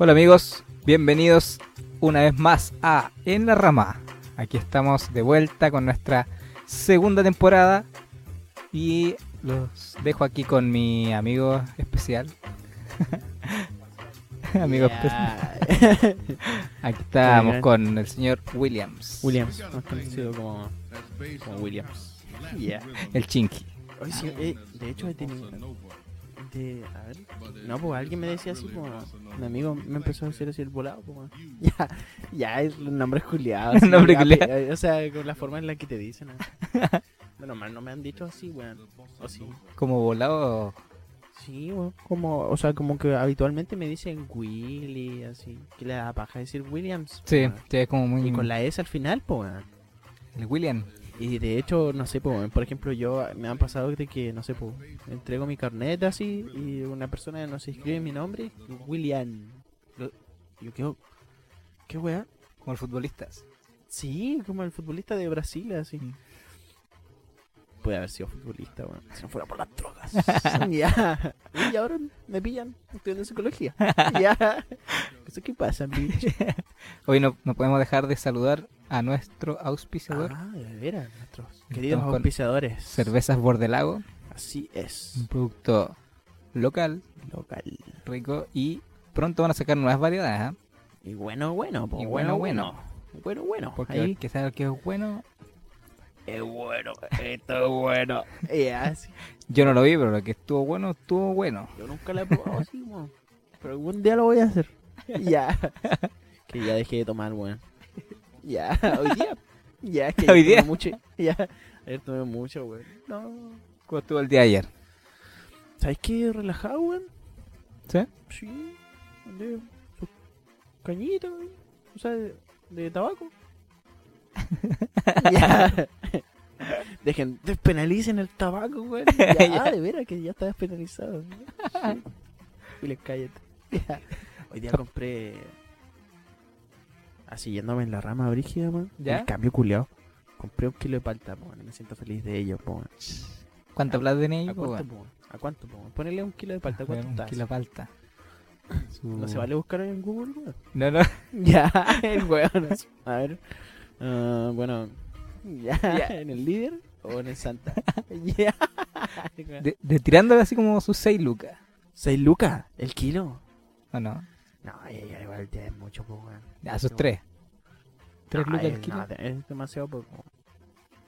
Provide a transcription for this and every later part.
Hola amigos, bienvenidos una vez más a En la Rama. Aquí estamos de vuelta con nuestra segunda temporada y los dejo aquí con mi amigo especial. amigo especial. Aquí estamos con el señor Williams. Williams, más conocido como, como Williams. Yeah. El Chinky. Eh, de hecho he tenido... De, a ver, no, pues alguien me decía así, como, un amigo me empezó a decir así el volado, como, ya, ya, es un nombre juliado. Un nombre culiao. O sea, con la forma en la que te dicen. así. Bueno, mal no me han dicho así, weón. O sí. Como volado. Sí, weón, como, o sea, como que habitualmente me dicen Willy, así, que le da paja decir Williams. Sí, sí, es como muy. Y con la S al final, pues, weón. El William. Y de hecho, no sé, po, por ejemplo, yo me han pasado de que, no sé, po, entrego mi carnet así y una persona no se escribe mi nombre, William. Lo- Yo quedo, ¿qué weá? Como el futbolista. Sí, como el futbolista de Brasil, así. Mm. Puede haber sido futbolista, weón. Si no fuera por las drogas. ya. Y ahora me pillan estudiando psicología. ya. Eso qué pasa, bitch. Hoy no, no podemos dejar de saludar a nuestro auspiciador, Ah, de veras, nuestros queridos con auspiciadores. Cervezas Bordelago. Así es. Un producto local, Local. rico y pronto van a sacar nuevas variedades, ¿ah? Y bueno, bueno, po, Y bueno, bueno. Bueno, bueno. Porque Ahí. que sabe que es bueno, Es bueno, esto es bueno. Ya, sí. yo no lo vi, pero lo que estuvo bueno, estuvo bueno. Yo nunca lo he probado así. Pero algún día lo voy a hacer. Ya. Que ya dejé de tomar, weón. Ya, hoy día. Ya, es que Hoy día. tomé mucho. Ya, ayer tomé mucho, weón. No. ¿Cómo estuvo el día de ayer? ¿Sabes qué? Relajado, weón. ¿Sí? Sí. De su cañita, weón. O sea, de, de tabaco. ya. Dejen, despenalicen el tabaco, weón. Ya, Ya. de veras que ya está despenalizado. Sí. William, cállate. Ya. Hoy día compré. Así yéndome en la rama brígida, man. ¿Ya? El cambio culiao. Compré un kilo de palta, weón. Me siento feliz de ello, po, weón. ¿Cuánta plata tenéis? ¿A cuánto, po? ¿A cuánto, po? Ponele un kilo de palta, ¿cuánto un está? kilo de palta. No se vale buscar en Google, weón. No, no. Ya, el weón. A ver. ah, bueno. Ya. ¿en el líder o en el Santa? Ya. De, de tirándole así como sus 6 lucas. 6 lucas el kilo. ¿O no? No, ya, ya, igual es mucho, pues, weón. Ya, 3. 3 No, lucas es- kilo. es demasiado poco.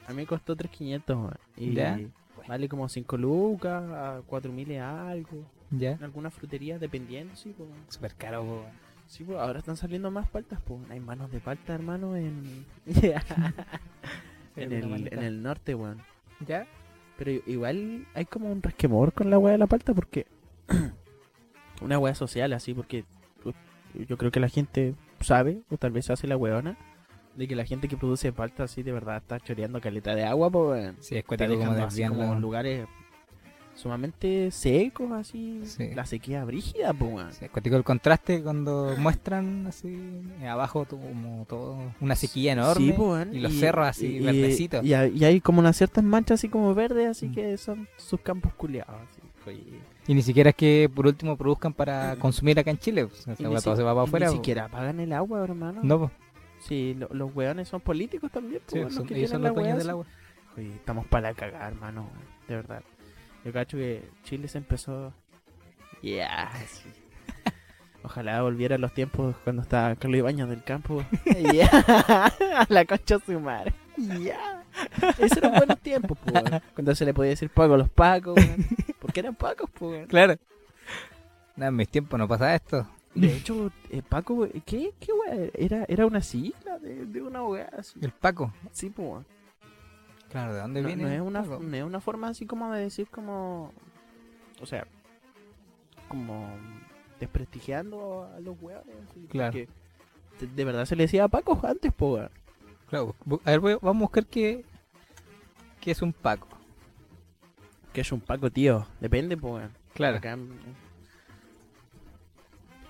A mí me costó 3.500, weón. Y Ya. vale como 5 lucas, a 4.000 y algo. Ya. En algunas fruterías, dependiendo, sí, pues. Súper caro, po, weón. Sí, pues ahora están saliendo más paltas, pues. Hay manos de palta, hermano, en. En, el, en el norte, weón. ¿Ya? Pero igual hay como un resquemor con la weá de la palta porque. una weá social así, porque pues, yo creo que la gente sabe, o tal vez hace la weona, de que la gente que produce palta así de verdad está choreando caleta de agua, pues weón. Sí, es Está como así como lugares sumamente secos, así. Sí. La sequía brígida, pues. Sí, es cuático el contraste cuando muestran así eh, abajo como todo una sequía enorme po, y los cerros así y- verdecitos. Y, hay- y hay como unas ciertas manchas así como verdes, así Mm. que son sus campos culiados. así. Oye, Y ni siquiera es que por último produzcan para consumir acá en Chile. pues, esa todo se va para afuera. Ni po. siquiera pagan el agua, hermano. No, po. Sí, lo- los weones son políticos también. Sí, pues, los son- que ellos son los dueños del agua. Oye, estamos para la cagada, hermano. De verdad. Yo cacho que Chile se empezó. Yeah, sí. Ojalá volviera a los tiempos cuando estaba Carlos Ibañez del campo. Yeah. A la concha su madre. Yeah. Esos eran buenos tiempos, pues. weón. Cuando se le podía decir pago a los pacos, weón. Porque eran pacos, pues. weón. Claro. Nada, en mis tiempos no pasa esto. De hecho, eh, Paco, weón, ¿qué, qué weá? Era, era una sigla de, de una así. El Paco. Sí, pues. weón. Claro, ¿de dónde No, viene? no es una, Paco? no es una forma así como de decir como... O sea, como desprestigiando a los weones. así, Claro. porque De, de verdad se le decía a Paco antes, po, weón. Claro, a ver, vamos a buscar qué, qué es un Paco. Que es un Paco, tío. Depende, po, weón. Claro. Acá, mm,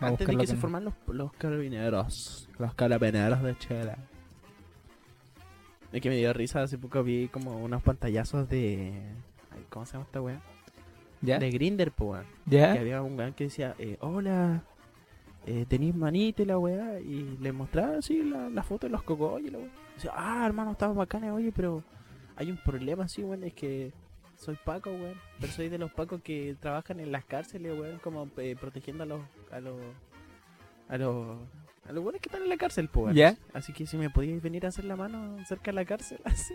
antes de que se forman los, los carabineros. Los carabineros de Chela. Es que me dio risa, hace poco vi como unos pantallazos de... ay, ¿Cómo se llama esta weá? ¿Ya? De Grinder, po, weón. ¿Ya? que había un weón que decía, eh, hola, eh, ¿tenéis manita y la weá? Y le mostraba así la, la foto de los cocos y la weá. Ah, hermano, estaba bacana, oye, pero hay un problema así, weón, es que soy Paco, weón. Pero soy de los Pacos que trabajan en las cárceles, weón, como eh, protegiendo a los, a los, a los, a los weones que están en la cárcel, weón. ¿Ya? Así que si me podíais venir a hacer la mano cerca de la cárcel, así.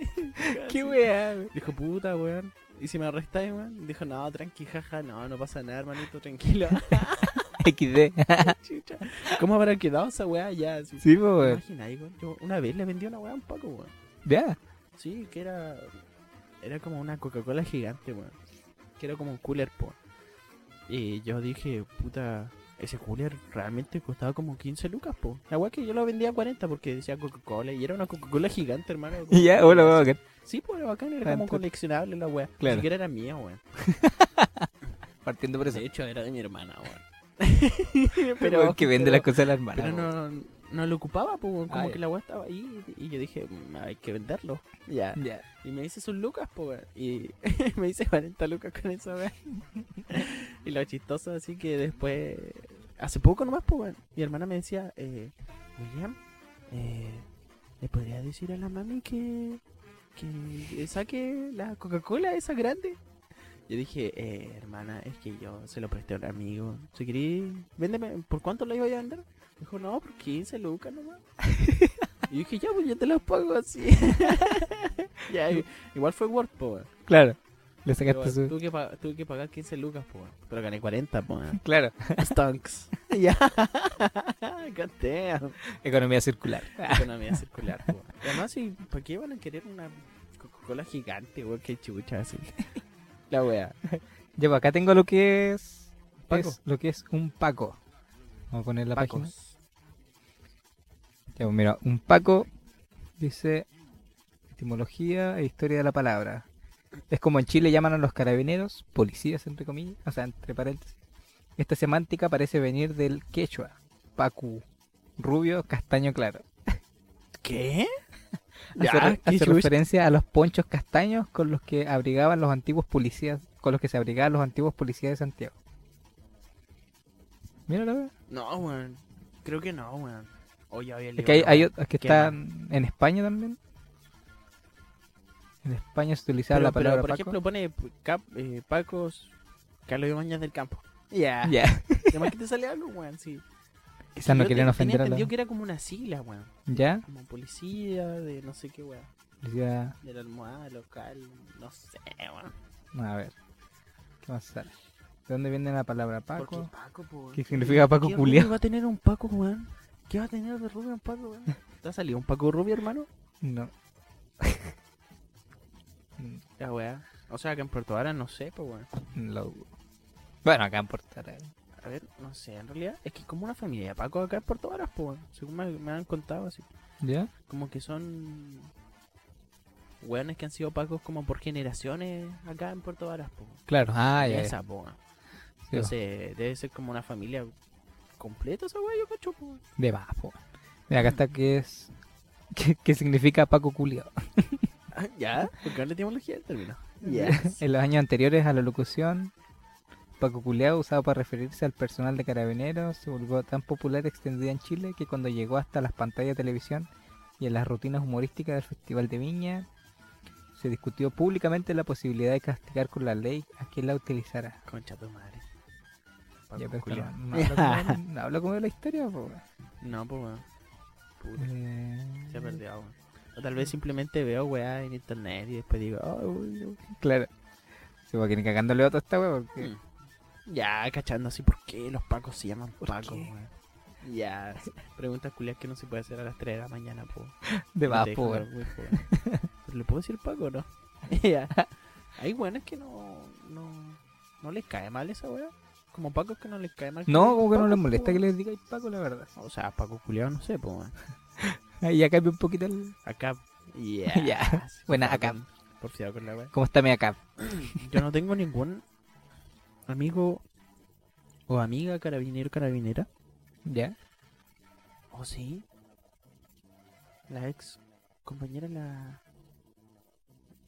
Qué weá. Dijo, puta, weón. Y si me arrestáis, weón. Dijo, no, tranqui, jaja, no, no pasa nada, hermanito, tranquilo. XD. ¿Cómo habrá quedado esa weá ya? Así. sí, weón? Yo una vez le vendí una weá a un Paco, weón. Ya. Sí, que era. Era como una Coca-Cola gigante, weón. Que era como un cooler, po. Y yo dije, puta, ese cooler realmente costaba como 15 lucas, po. La weá que yo lo vendía a 40 porque decía Coca-Cola y era una Coca-Cola gigante, hermano. Y ya, hola, bacán. Sí, pues era bacán, era como coleccionable la weá. Claro. Ni siquiera era mía, weón. Partiendo por eso. De hecho, era de mi hermana, weón. Pero que vende pero- las cosas de la hermana. Pero no, no lo ocupaba, pues, como Ah, que la weá estaba ahí. Y yo dije, "Mm, hay que venderlo. Ya. Ya. Y me dice sus lucas, pues. Y me dice 40 lucas con eso, weón. y lo chistoso, así que después, hace poco nomás, pues. Mi hermana me decía, eh, William, eh, ¿le podría decir a la mami que, que saque la Coca-Cola esa grande? Yo dije, eh, hermana, es que yo se lo presté a un amigo. Si querés, véndeme, ¿por cuánto lo iba a vender? Dijo, no, por 15 lucas nomás. y dije, ya, pues yo te los pago así. ya, igual fue Word, po. Claro. Le Pero, sacaste su. tuve, que pa- tuve que pagar 15 lucas, po. Pero gané 40, po. Claro. Stonks. ya. God. Economía circular. Economía circular, po. Y Además, si, ¿para qué van a querer una Coca-Cola gigante, weón? Qué chucha, así. La wea. Ya, pues acá tengo lo que es, Paco. es lo que es un Paco. Vamos a poner la página. Pacos. Ya, pues mira, un Paco dice etimología e historia de la palabra. Es como en Chile llaman a los carabineros, policías entre comillas, o sea, entre paréntesis. Esta semántica parece venir del quechua, pacu, rubio, castaño claro. ¿Qué? Hace, Ya, hace referencia a los ponchos castaños con los que abrigaban los antiguos policías, con los que se abrigaban los antiguos policías de Santiago. Mira la. No, weón. Creo que no, weón. Había Es que hay, hay otros que ¿Qué están en España también. En España se utilizaba pero, la palabra pero, por Paco. ejemplo, pone cap, eh, Pacos Carlos Ibañez del Campo. Ya. Ya, Además que te sale algo, weón, sí. Quizás no querían ofender a la... que era como una sigla, weón. ¿Ya? Como policía de no sé qué, weón. Decía- De la almohada local, no sé, weón. A ver. ¿Qué más sale? ¿De dónde viene la palabra ¿Por qué Paco? Paco, po? ¿Qué significa Paco ¿Qué culiao? rubio va a tener un Paco, weón? ¿Qué va a tener de rubio un Paco, weón? ¿Te ha salido un Paco rubio, hermano? No. Ya, weón. O sea, que en Puerto Vara no sé, pues, weón. Bueno, acá en Puerto Arenas. A ver, no sé, en realidad es que es como una familia de Paco acá en Puerto Varas, pues. Según me, me han contado así. ¿Ya? Como que son weones que han sido Pacos como por generaciones acá en Puerto Varas, pues. Claro. Ah, ya. ya. Esa, po, weón. Sí, Entonces, debe ser como una familia completa esa weá, yo cacho, po. De más, po. Mira, acá está que es... ¿Qué, qué significa Paco culiao? Ah, ¿Ya? Porque no le etimología el término. En los años anteriores a la locución, Paco Culeado, usado para referirse al personal de carabineros, se volvió tan popular y extendida en Chile que cuando llegó hasta las pantallas de televisión y en las rutinas humorísticas del Festival de Viña, se discutió públicamente la posibilidad de castigar con la ley a quien la utilizara. Concha tu madre. Ya, pero no, habla como, no habla como de la historia, po. No, pues, weón. Eh, se ha perdido, weón. O tal vez simplemente veo weá en internet y después digo, oh, weón. Claro. Sí, porque ni cagándole otro a esta wea, porque... Mm. Ya, cachando así, ¿por qué los pacos se llaman ¿Por pacos, weón? Ya, preguntas culias que no se puede hacer a las 3 de la mañana, po. De más, po, weón. weón. ¿Pero le puedo decir paco o no? ya. Hay buenas que no, no, no les cae mal esa weá. Como pacos que no les cae mal. No, como que no les molesta que weón. les digáis Paco, la verdad. O sea, paco culiado no sé, po, weón. Ahí ya cambia un poquito el... Acá, yeah. Ya. sí, Buena, acá. Por con la. ¿Cómo está mi acá? Yo no tengo ningún amigo o amiga carabinero carabinera. ¿Ya? ¿O sí? La ex compañera, la.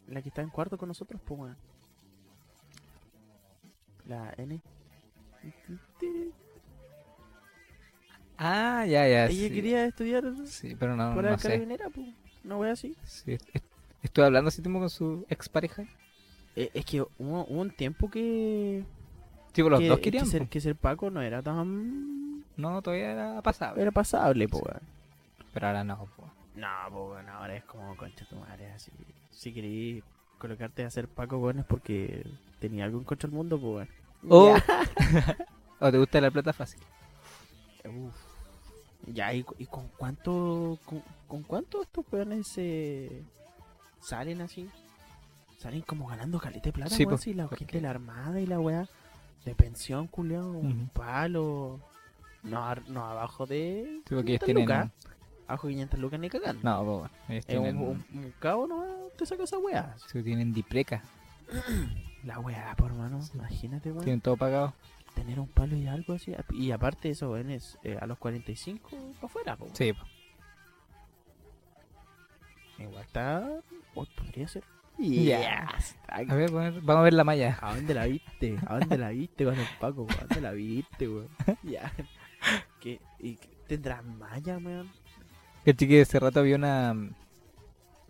La que está en cuarto con nosotros, pues. La N. Ah, ya, ya. Ella sí. quería estudiar Sí, pero no, para no carabinera, pues. No voy así. Sí, est- est- Estuve hablando hace tiempo con su expareja. Eh, es que hubo, hubo un tiempo que. Tipo, los que, dos que querían. ser, que ser Paco no era tan. No, todavía era pasable. Era pasable, pues. Sí. Pero ahora no, po. No, pues bueno, ahora es como concha tu madre, así. Si queréis colocarte a ser Paco, bueno, es porque tenía algo en contra del mundo, pues bueno. O, o te gusta la plata fácil. Uf. Ya, ¿y, con cuánto con, con cuánto estos weones se salen así? Salen como ganando caleta de plata, Sí, weón, po, si la gente de la armada y la weá de pensión, culiao, un Ujú. palo. No, ar- no abajo de. Sí, porque ellos 500 tienen. lucas. Abajo de 500 lucas ni cagando. No, po, bueno, ellos Es un, tienen. un- un cabo no te saca esa weá. sí, tienen dipreca. La weá, por hermano. Sí. Imagínate, weón. Tienen todo pagado. Tener un palo y algo así. Y aparte, eso, weón, es eh, a los 45 para afuera, po. Sí, po. Igual está. o podría ser. Yes. A ver, vamos a ver- la malla. ¿A dónde la viste? ¿A dónde la viste con el Paco? ¿A dónde la viste, weón? Ya. ¿Qué? ¿Y qué- tendrá malla, weón? Que chique hace rato vi una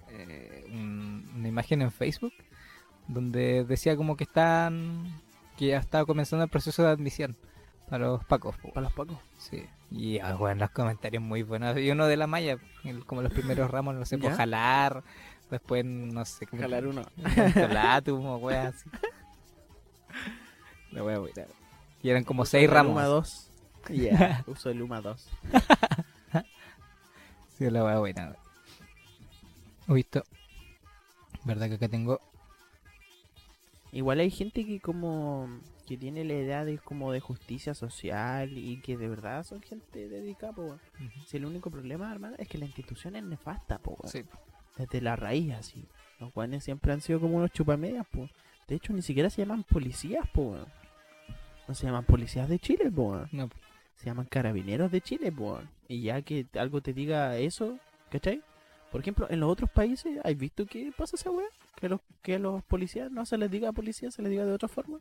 eh, un- una imagen en Facebook donde decía como que están que ya estaba comenzando el proceso de admisión para los pacos. ¿Para los Pacos? Sí. Y ah, bueno, los comentarios muy buenos. Y uno de la malla, como los primeros ramos, no sé, por ¿Ya? jalar, después no sé, Jalar uno. un colatum o weas así. La wea buena. Y eran como seis ramos. Luma 2. Ya. Uso el Luma 2. Sí, la wea buena. Visto. ¿Verdad que acá tengo? Igual hay gente que como que tiene la edad de como de justicia social y que de verdad son gente dedicada, po, weón. Si el único problema, hermano, es que la institución es nefasta, po. Sí. Desde la raíz, así. Los guanes siempre han sido como unos chupamedias, po. De hecho, ni siquiera se llaman policías, po, weón. No se llaman policías de Chile, weón. No, Se llaman carabineros de Chile, weón. Y ya que algo te diga eso, ¿cachai? Por ejemplo, en los otros países, ¿has visto qué pasa esa weá? Que los, que a los policías no se les diga policía, se les diga de otra forma.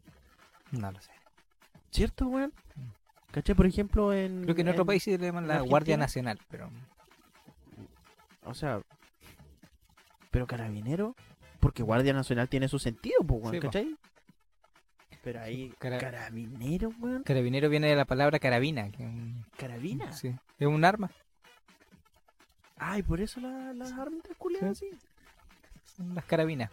no lo sé. ¿Cierto, weón? ¿Cachai? Por ejemplo, en. Creo que en otro en- país sí le llaman la Guardia. Nacional, pero O sea. Pero carabinero. Porque Guardia Nacional tiene su sentido, pues, weón, Sí, po. ¿cachai? Pero ahí. Cara- Carabinero, weón. carabinero viene de la palabra carabina. Que Carabina. sí, es un arma. Ay, por eso la- las armas culiadas así. Son las carabinas.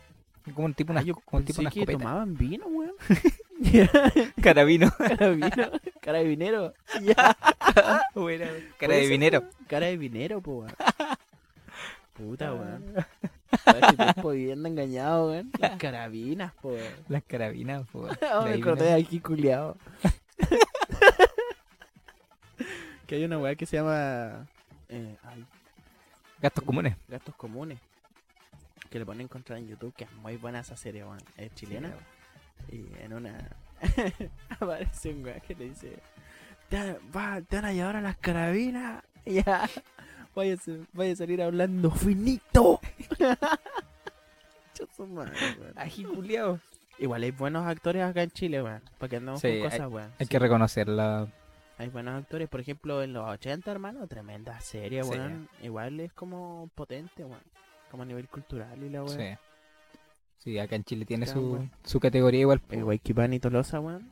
Como un tipo, Ah, una, yo como un tipo una que escopeta. tomaban vino, weón. Carabino. Carabino. Carabinero. Ya. Bueno, carabinero. Carabinero, po, weón. Puta, weón. Este tiempo viviendo engañado, weón. Las carabinas, po, weón. Las carabinas. po, de Oh, me acordé de aquí, culiado. que hay una weá que se llama. Eh, ay, Gastos comunes. gastos comunes. Que le ponen contra en YouTube, que es muy buena esa serie, weón. Es chilena. Y en una. aparece un weá que le dice: Te, va, te van a llevar a las carabinas. Ya. Vaya, vaya a salir hablando finito. Culiao. Igual hay buenos actores acá en Chile, weón. Para que andamos Sí, con cosas, weón. Hay Sí. que reconocerla. Hay buenos actores, por ejemplo, en los 80, hermano, tremenda serie, Sí. weón. Igual es como potente, weón. Como a nivel cultural y la weón. Sí. Sí, acá en Chile tiene su, su categoría igual. El Waikipani Tolosa, weón.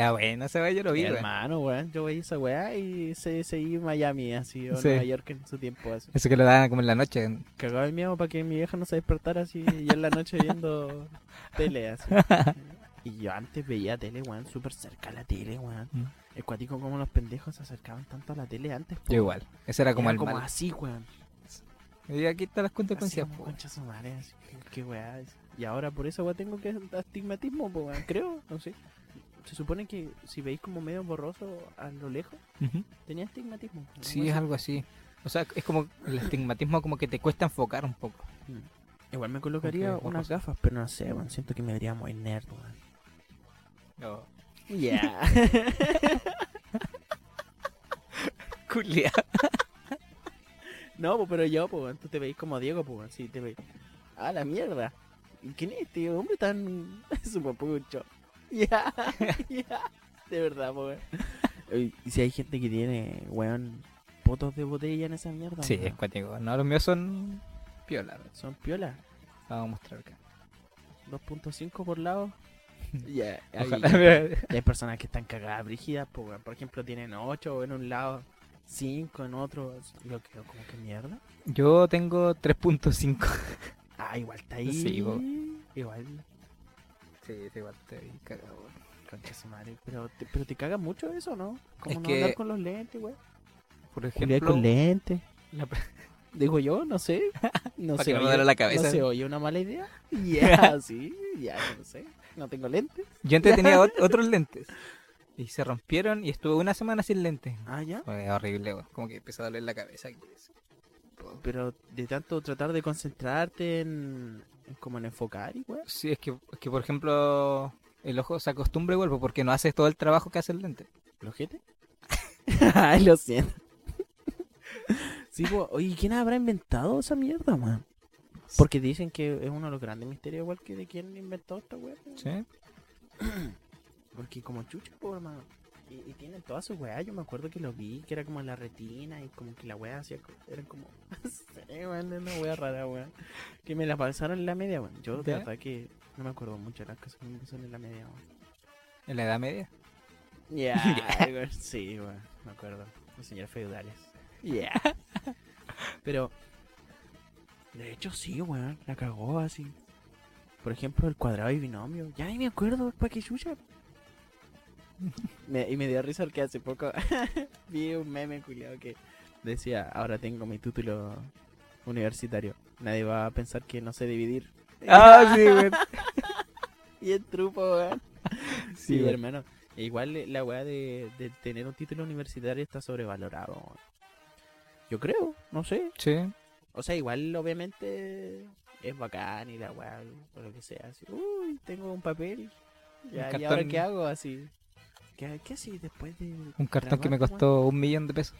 Ah, bueno, ese weá yo lo vi, weón. Hermano, weón. Yo veía esa weá y se seguí en Miami, así, o Sí. Nueva York en su tiempo, así. Eso que lo daban como en la noche. Cagaba el miedo para que mi vieja no se despertara así y en la noche viendo tele, así. Y yo antes veía tele, weón, súper cerca a la tele, weón. Mm. El cuático como los pendejos se acercaban tanto a la tele antes. Yo igual. Ese era como Era el como mal. así, weón. Y aquí están las consecuencias. po. concha su madre, así, qué, weá. Y ahora por eso weón tengo que astigmatismo, po, weón, creo, no sé. Se supone que si veis como medio borroso a lo lejos, tenía astigmatismo. ¿no? Sí, es algo así. O sea, es como el estigmatismo como que te cuesta enfocar un poco. Mm. Igual me colocaría unas gafas, pero no sé, weón, siento que me vería muy nerd, weón. No. Ya. Culia. no, po, pero yo, pues, tú te veis como Diego, pues, sí, te veis. Ah, la mierda. ¿Y ¿Quién es este hombre tan su papucho? Ya, ya. De verdad, Y si hay gente que tiene, weón, potos de botella en esa mierda. Sí, weón. es cuático. No, los míos son piola. Son piola. Vamos a mostrar acá. 2.5 por lado. Ya, hay- Ojalá. y hay personas que están cagadas brígidas, po, weón. por ejemplo, tienen 8 en un lado, 5 en otro. Yo creo como que mierda. Yo tengo 3.5. Ah, igual está ahí. Sí, po. Igual, Sí, sí, igual estoy cagado. concha su madre. Pero te, pero te caga mucho eso, ¿no? Como Es no que- andar con los lentes, güey. Por ejemplo, con lentes. la- Digo yo, no sé. No sé. no me duele la cabeza. No se oye una mala idea. Ya, sí, ya, no sé. No tengo lentes. yo antes tenía ot- otros lentes. Y se rompieron y estuve una semana sin lentes. Ah, ya. Fue horrible, weón. como que empezó a doler la cabeza. Pero de tanto tratar de concentrarte en, en como en enfocar y güey. Sí, es que, es que por ejemplo el ojo se acostumbra igual pues, porque no haces todo el trabajo que hace el lente. ¿Los ojete? Ay, lo siento. sí, po, oye, ¿quién habrá inventado esa mierda, man? Porque dicen que es uno de los grandes misterios, igual que de quién inventó esta po. Sí. Porque como chucha, po, hermano. Y, y tienen todas sus weas. Yo me acuerdo que lo vi, que era como la retina y como que la wea hacía. Era como. no sé, weón, una wea rara, weón. Que me la pasaron en la media, weón. Yo de verdad que no me acuerdo mucho de las cosas que me pasaron en la media, weón. En la Edad Media. Ya, weón, sí, weón, me acuerdo. Los señores feudales. Ya. Pero, de hecho, sí, weón, la cagó así. Por ejemplo, el cuadrado y binomio. Ya ni me acuerdo, ¿para qué chucha? Me- y me dio risa porque hace poco vi un meme culiado que decía: Ahora tengo mi título universitario. Nadie va a pensar que no sé dividir. Ah, sí, weón. Y el trupo, weón. Sí, hermano. E Igual eh, la weá de, de tener un título universitario está sobrevalorado. Yo creo, no sé. Sí. O sea, igual obviamente es bacán y la weá, o lo que sea. Así, uy, tengo un papel. Ya, ¿Y ahora qué hago? Así. ¿Qué, qué así después de. Un cartón que me costó un millón de pesos.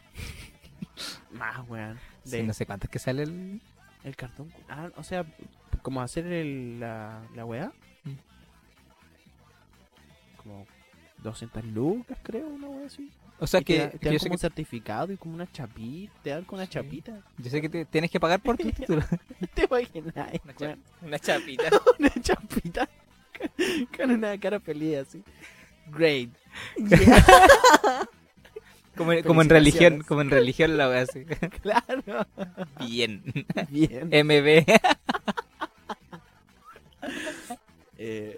Más, weón. Sí, De- no sé cuánto es que sale el... El cartón. Ah, o sea, como hacer el, la, la weá. Mm. Como 200 lucas, creo, una weá así. O sea Y te, que, da- te dan yo, sé como que un certificado y como una chapita. Te dan con una Sí. chapita. yo sé que te- tienes que pagar por tu título. ¿Te imaginas? Una, cha- una chapita. Una chapita. con una cara feliz así. Great. Como, como en religión, como en religión la wea así. claro. Bien. Bien. MB. Eh,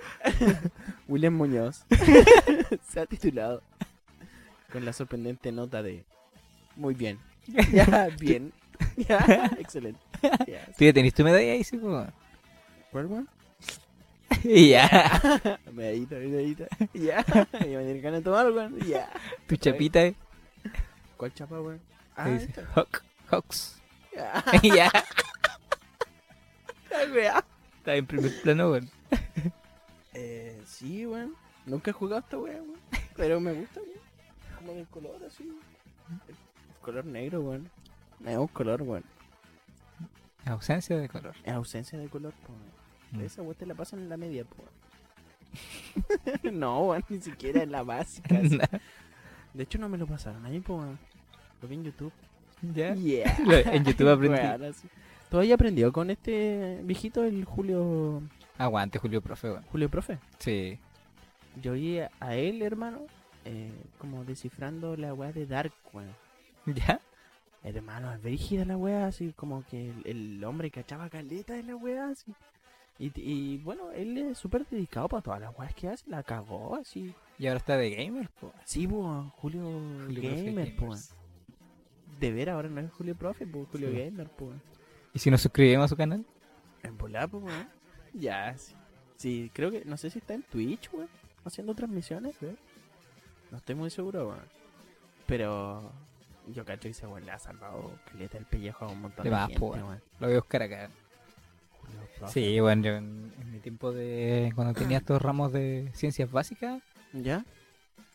William Muñoz se ha titulado con la sorprendente nota de muy bien. Ya, bien. Ya, excelente. Ya, ¿Tú ya tenés tu medalla ahí, sí? ¿Cuál, weón? Ya. Medallita, medallita. Ya. Y me tiene ganas de tomar, weón. Ya. Tu chapita, eh. ¿Cuál chapa, weón? Ah, esta. Hawk, Hawks. Ya. ya. Está en primer plano, weón. Eh, sí, weón. Nunca he jugado esta weá, weón. Pero me gusta, weón. Como del color así. El color negro, weón. Es un color, weón. Ausencia de color. Es ausencia de color, weón. Mm. Esa weá te la pasan en la media, po. weón. no, weón, ni siquiera en la básica. De hecho, no me lo pasaron ahí, po. weón. Lo vi en YouTube. ¿Ya? Yeah. En YouTube aprendí. Así. Todavía aprendió con este viejito, el Julio. Aguante, Julio Profe, weón. Julio Profe. Sí. Yo oí a a él, hermano, eh, como descifrando la weá de Dark, weón. ¿Ya? Hermano, es brígida la weá, así como que el, el hombre cachaba caleta de la weá, así. Y, y bueno, él es súper dedicado para todas las weas que hace, la cagó, así. Y ahora está de gamer, po. Sí, po, Julio, Gamer, po. De ver ahora no es Julio Profe, po, Julio Sí. Gamer, po. ¿Y si nos suscribimos a su canal? En volar, po, weón. Ya, sí. Sí, creo que, no sé si está en Twitch, weón, haciendo transmisiones, No estoy muy seguro, weón. Pero yo cacho que ese weón le ha salvado caleta el pellejo a un montón De de, más, gente, po, weón. weón. Lo voy a buscar acá. Sí, bueno, yo en, en mi tiempo de... Cuando tenía estos ramos de ciencias básicas, ¿Ya?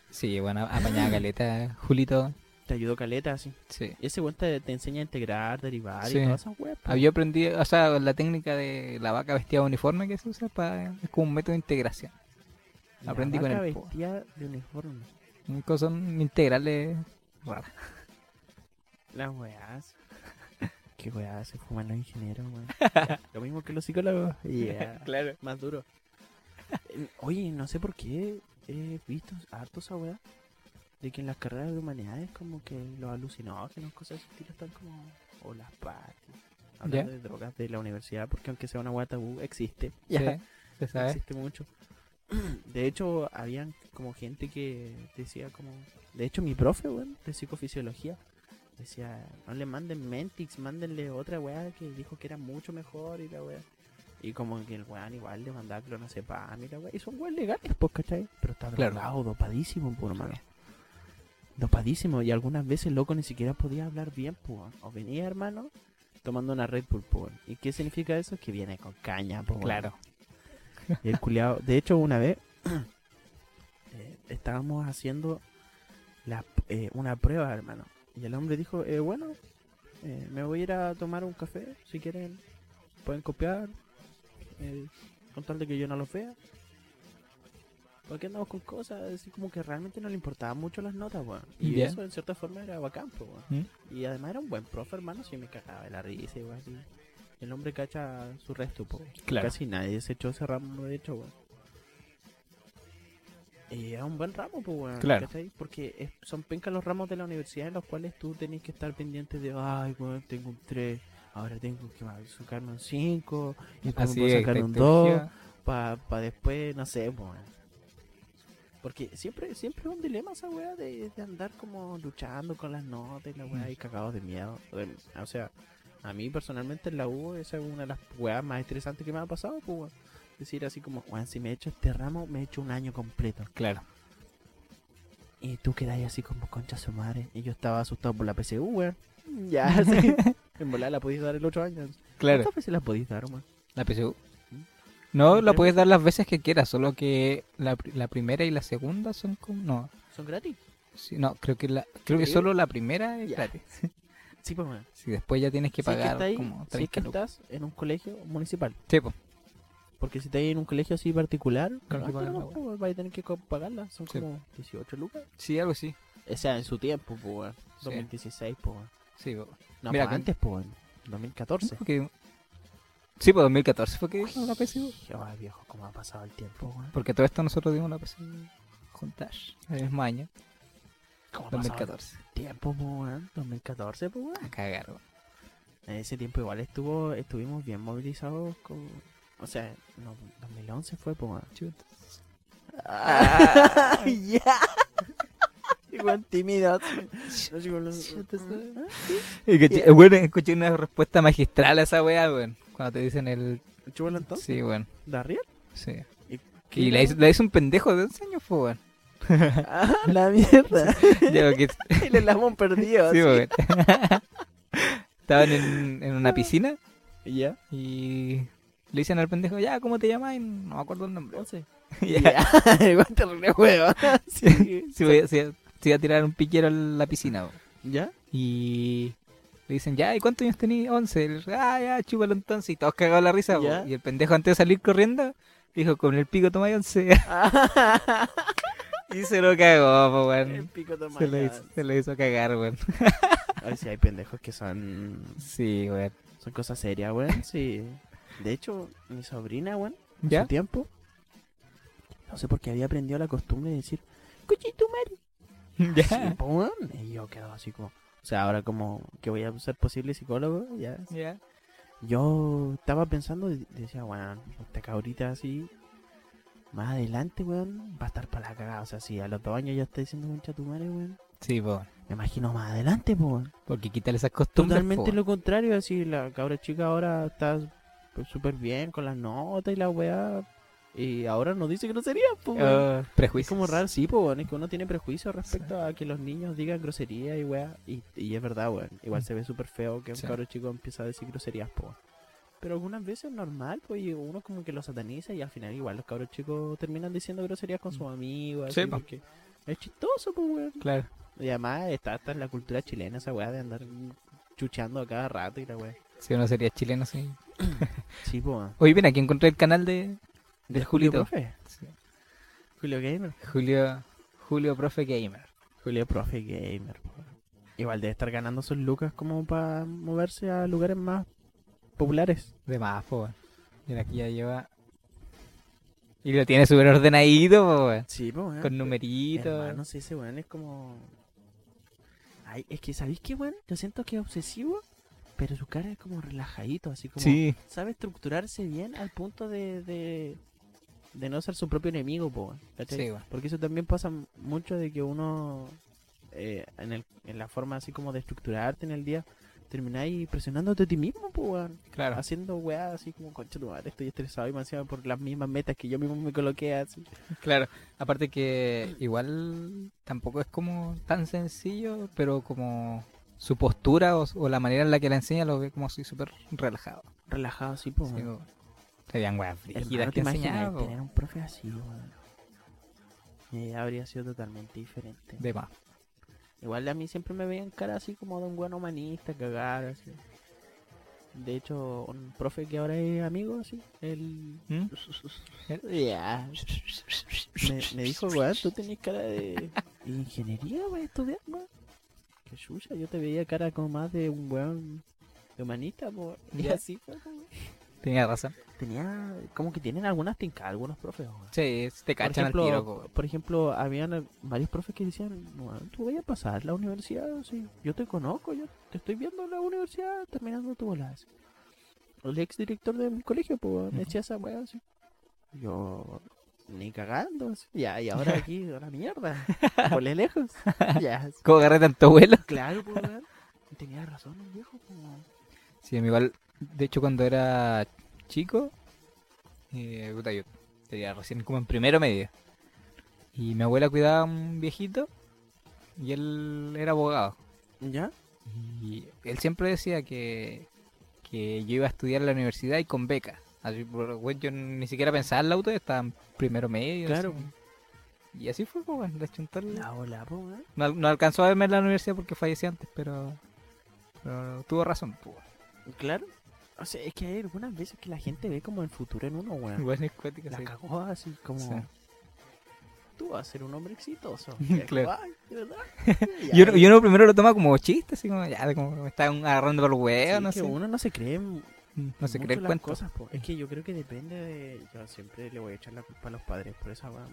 sí, bueno, apañaba caleta, Julito. Te ayudó caleta, así. Sí. Y ese weón te, te enseña a integrar, derivar Sí. y todas esas weas. Había aprendido, o sea, la técnica de la vaca vestida de uniforme que se usa para... Es como un método de integración. La aprendí con vaca él, po. vestida de uniforme. Cosas son integrales raras. Las weas. ¿Qué weas se fuman los ingenieros, weón? Lo mismo que los psicólogos. Yeah. claro. Más duro. Eh, Oye, no sé por qué he visto harto esa wea. De que en las carreras de humanidades como que los alucinógenos, cosas de ese estilo están como... O las parties. Hablando de drogas de la universidad, porque aunque sea una wea tabú, existe. Sí, se sabe. Existe mucho. De hecho, habían como gente que decía como... De hecho, mi profe, weón, de psicofisiología, decía, no le manden Mentix, mándenle otra weá que dijo que era mucho mejor y la weá. Y como que el weón igual le mandaba clonazepam y la weá. Y son weas legales, pues, ¿cachai? Pero está Claro. drogado, dopadísimo, por hermano. Dopadísimo. Y algunas veces loco ni siquiera podía hablar bien, pues. O venía, hermano, tomando una Red Bull, pues. ¿Y qué significa eso? Que viene con caña, pues. Claro. Y el culiao, de hecho, una vez eh, estábamos haciendo la, eh, una prueba, hermano. Y el hombre dijo, eh, bueno, eh, me voy a ir a tomar un café. Si quieren, pueden copiar. eh, con tal de que yo no los vea. Porque andamos con cosas así como que realmente no le importaban mucho las notas, weón. Y eso en cierta forma era bacán, pues, weón. ¿Mm? Y además era un buen profe, hermano, si me cagaba de la risa. Y el hombre cacha su resto, po. Claro. Casi nadie se echó ese ramo, de hecho, weón. Y era un buen ramo, pues. Claro. ¿cachai? Porque es- son pencas los ramos de la universidad en los cuales tú tenés que estar pendiente de, ay, weón, tengo un 3, ahora tengo que sacarme un 5, y después Así me puedo es. sacar un 2 tecnología. para pa después, no sé, pues. Porque siempre, siempre es un dilema esa weá de, de andar como luchando con las notas y la weá y cagados de miedo. Em, O sea, a mí personalmente en la U esa es una de las weas más estresantes que me ha pasado, pues. Decir así como, weón, si me he hecho este ramo, me he hecho un año completo. Claro. Y tú quedas así como concha su madre. Y yo estaba asustado por la PSU, weón. Ya, sí. en volar la podéis dar el 8 años. Claro. ¿Cuántas veces la podéis dar, weón? La PSU. ¿Mm? No, la puedes dar las veces que quieras, solo que la, la primera y la segunda son como... No, ¿Son gratis? sí, no creo que la, creo que ¿Sí? solo la primera es Ya. gratis. Sí, pues. Si después ya tienes que Si es pagar ahí, como si es 30 que lucas. estás en un colegio municipal. Sí, po. Porque si estás en un colegio así particular, ah, pagar no, pues, vais a tener que pagarla. Son Sí. como 18 lucas. Sí, algo así. O sea, en su tiempo, pues, weón. Sí. 2016, pues. Sí, po. No, Mira, pues, con- antes, pues, weón. 2014. Porque- Sí, pues 2014 fue que dimos la PSU. Ay, viejo, cómo ha pasado el tiempo, weón. Porque todo esto nosotros dimos la PSU juntas el mismo año, ¿Cómo ha pasado 2014. el tiempo, pues, weón? 2014, pues. A cagar. En ese tiempo igual estuvo, estuvimos bien movilizados con... O sea, no, 2011 fue, pues. Ah, ya. Igual tímido. Bueno, escuché una respuesta magistral a esa weá, weón. Cuando te dicen el... ¿Chúbalo entonces? Sí, weón. ¿De arriba? Sí. ¿Qué Y la hizo, la hizo un pendejo de 11 años, fue, weón. Ah, la mierda. Ya, porque- y le hemos perdido. sí, weón. Estaban en, en una piscina ¿Y ya? y le dicen al pendejo, ya, ¿cómo te llamas? Y no me acuerdo el nombre. 11. Ya. Ya. Igual te juego. Sí. Se iba, se- se iba a tirar un piquero en la piscina. ¿Ya? Y le dicen, ya, ¿y cuántos años tenías? 11. Y le dice, ah, ya, chúpalo entonces. Y todos cagados la risa, Ya. Y el pendejo antes de salir corriendo, dijo, con el pico tomáis 11. y se lo cagó, po, el weón. pico toma Se lo, hizo, se lo hizo cagar, weón. A ver si hay pendejos que son... Sí, weón. Son cosas serias, weón. Sí. De hecho, mi sobrina, weón, en ¿Ya? su tiempo, no sé por qué había aprendido la costumbre de decir. Sí, ¿Ya? Y yo quedo así como... O sea, ahora como que voy a ser posible psicólogo, ya. ¿Ya? Yo estaba pensando, y decía, weón, esta cabrita así, más adelante, weón, va a estar para la cagada. O sea, si a los dos años ya está diciendo concha tu madre, weón, Sí, po. me imagino más adelante, po, weón. Porque quítale esas costumbres, Totalmente po. lo contrario, así la cabra chica ahora está súper bien con las notas y la weá. Y ahora nos dice groserías, pues. Ah, es prejuicios. como raro, sí, pues, es que uno tiene prejuicios respecto a que los niños digan groserías y weá. Y, y es verdad, weón. Igual se ve súper feo que un Sí. cabro chico empieza a decir groserías, pues. Pero algunas veces es normal, pues, y uno como que lo sataniza y al final igual los cabros chicos terminan diciendo groserías con sus amigos, Sí, así, porque es chistoso, pues, weón. Claro. Y además está hasta en la cultura chilena esa weá de andar chucheando a cada rato y la weá. Si uno sería chileno, sí. Sí, pues. Oye, ven, aquí encontré el canal de... ¿Del Julito. Profe? Sí. Julio Gamer. Julio... Julio Profe Gamer. Julio Profe Gamer. po. Igual debe estar ganando sus lucas como para moverse a lugares más populares. De más, po. Mira, aquí ya lleva. Y lo tiene súper ordenadito, po. Sí, pues, Con numeritos. Hermano, sí, ese weón es como. Ay, es que, ¿sabéis qué, weón? Yo siento que es obsesivo, pero su cara es como relajadito, así como. Sí, Sabe estructurarse bien al punto de. de, de no ser su propio enemigo, po. Porque eso también pasa mucho de que uno, eh, en, el, en la forma así como de estructurarte en el día, termináis presionándote a ti mismo, pues. Claro. Haciendo weá así como, concha tu madre, estoy estresado y me encima por las mismas metas que yo mismo me coloqué así. Claro, aparte que igual tampoco es como tan sencillo, pero como su postura o, o la manera en la que la enseña lo ve como así súper relajado. Relajado así, pues, Sí, weón. po. Serían weas frígidas ¿te que imaginas enseñaba, po. tener un profe así, weón? Mi vida habría sido totalmente diferente. De más. Igual a mí siempre me veían cara así como de un buen humanista, cagar, así. De hecho, un profe que ahora es amigo, así, él... ¿Mm? Me, me dijo, weón, tú tenés cara de ingeniería, weón, estudiar, weón. Chucha, yo te veía cara como más de un weón de humanista. Y así fue. Tenía razón. Tenía, como que tienen algunas tincadas, algunos profes. Sí, te Por cachan ejemplo, al tiro, po. por ejemplo, habían varios profes que decían, "Bueno, tú vayas a pasar la universidad, sí, yo te conozco, yo te estoy viendo en la universidad terminando tu así". El ex director del colegio, pues, me decía esa weá así. Yo, ni cagando, así. ya, y ahora aquí, a la mierda, por lejos, ya. ¿Cómo agarré tanto vuelo? claro, pues, tenía razón el viejo, pues. Sí, a mí igual, de hecho cuando era chico, eh, puta, yo tenía recién como en primero medio. Y mi abuela cuidaba a un viejito y él era abogado. ¿Ya? Y él siempre decía que, que yo iba a estudiar en la universidad y con beca. Así, bueno, yo ni siquiera pensaba en la auto, estaba en primero medio. Claro. así. Y así fue, pues, bueno, de. La pues. No, no alcanzó a verme en la universidad porque fallecí antes, pero, pero tuvo razón. Pues. Claro. O sea, es que hay algunas veces que la gente ve como el futuro en uno, weón. Cuática, La sí. cagó así como... Sí. Tú vas a ser un hombre exitoso. Claro. Ay, ¿de verdad? Y uno, primero lo toma como chiste, así como, ya, como me está agarrando por el huevo, Sí, no que sé. uno no se cree No se mucho cree el las cuento. cosas, po. Es que yo creo que depende de... Yo siempre le voy a echar la culpa a los padres por esa weá.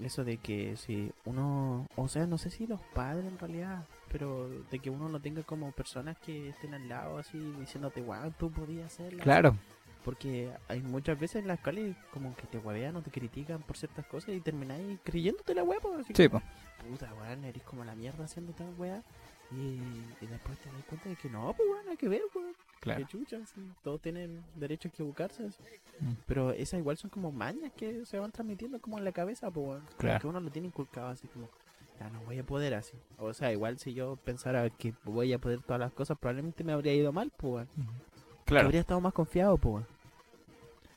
Eso de que si uno... O sea, no sé si los padres en realidad, pero de que uno no tenga como personas que estén al lado así diciéndote, wow, tú podías hacerlo. Claro, Porque hay muchas veces en las cuales como que te huevean o te critican por ciertas cosas y termináis creyéndote la así sí, como, pues. puta, weón, eres como la mierda haciendo tal weá. Y, y después te das cuenta de que no, pues weón, hay que ver, weón. Claro. Que chucha, sí, todos tienen derecho a equivocarse. así. Mm. Pero esas igual son como mañas que se van transmitiendo como en la cabeza, pues Claro. Que uno lo tiene inculcado así como, ya no voy a poder así. O sea, igual si yo pensara que voy a poder todas las cosas, probablemente me habría ido mal, pues. Claro. Habría estado más confiado, pues.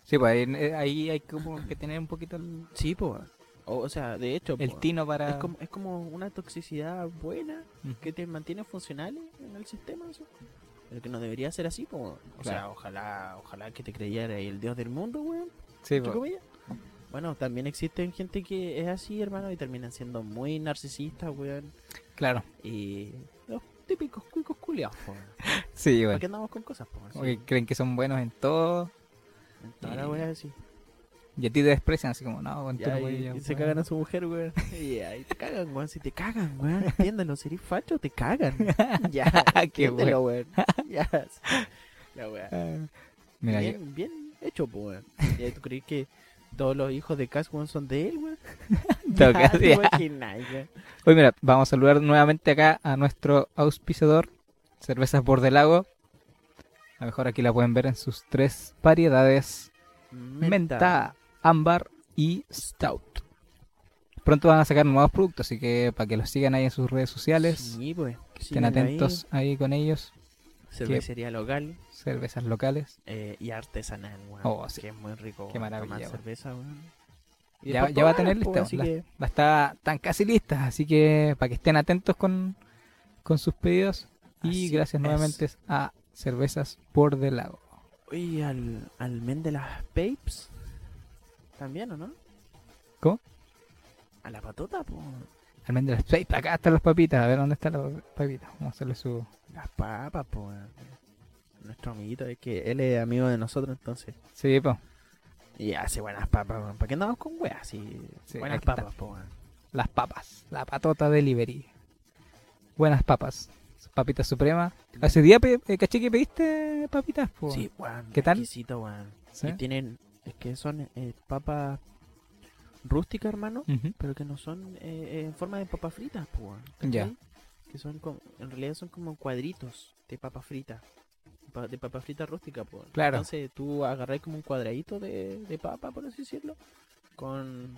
Sí, pues ahí, eh, ahí hay como que tener un poquito el, Sí, pues. O, o sea, de hecho, el po, tino para... es como, es como una toxicidad buena que te mantiene funcional en el sistema eso. Pero que no debería ser así, po. o sea, ojalá, ojalá que te creyera el dios del mundo, weón. Sí. Bueno, también existen gente que es así, hermano, y terminan siendo muy narcisistas, weón. Claro. Y los típicos cuicos culiados. Sí, ¿Por bueno. qué andamos con cosas, Como que creen que son buenos en todo en toda la y- así. Y a ti te desprecian así como, no, con tu Ya, y, güey, ya, y se weón". cagan a su mujer, weón. Y ahí te cagan, weón. Si te cagan, weón, entiéndelo. Si eres facho, te cagan. ya, Qué entiéndelo, weón. Ya. La weá. Ah, Mira, yo- bien, bien hecho, weón. ¿Y ¿Tú crees que todos los hijos de Cass, weón, son de él, weón? Te imaginas, weón. Hoy mira, vamos a saludar nuevamente acá a nuestro auspiciador, Cervezas Bordelago. A lo mejor aquí la pueden ver en sus tres variedades, menta, ámbar y stout. Pronto van a sacar nuevos productos, así que para que los sigan ahí en sus redes sociales, Sí, pues. que estén atentos ahí con ellos. Cervecería local cervezas locales. eh, y artesanal, weón. Oh, sí. Que es muy rico, Qué maravilla, tomar cerveza, weón. Y Ya- va a tener lista, la- que- a estar tan casi listas, así que para que estén atentos con, con sus pedidos. Y gracias es. nuevamente a Cervezas Bordelago. Oye, al, al men de las papes. También, ¿o no? ¿Cómo? A la patota, pues. Almendras Shake, acá están las papitas, a ver dónde están las papitas. Vamos a hacerle su. Las papas, pues. Nuestro amiguito, es que él es amigo de nosotros, entonces. Sí, pues. Y hace buenas papas, weón. ¿Para qué andamos con weas? Sí, Sí, buenas papas, weón. Las papas. La patota delivery. Buenas papas. Papitas suprema. Hace día eh, caché que pediste papitas, po. Sí, weón. ¿Qué tal? exquisito, weón. ¿Sí? Y tienen, que son eh, papas rústicas, hermano, pero que no son eh, eh, en forma de papas fritas, pues. Ya. Que son como, en realidad son como cuadritos de papa frita. pa- De papa frita rústica, pues. Claro. Entonces tú agarrás como un cuadradito de, de papa, por así decirlo, con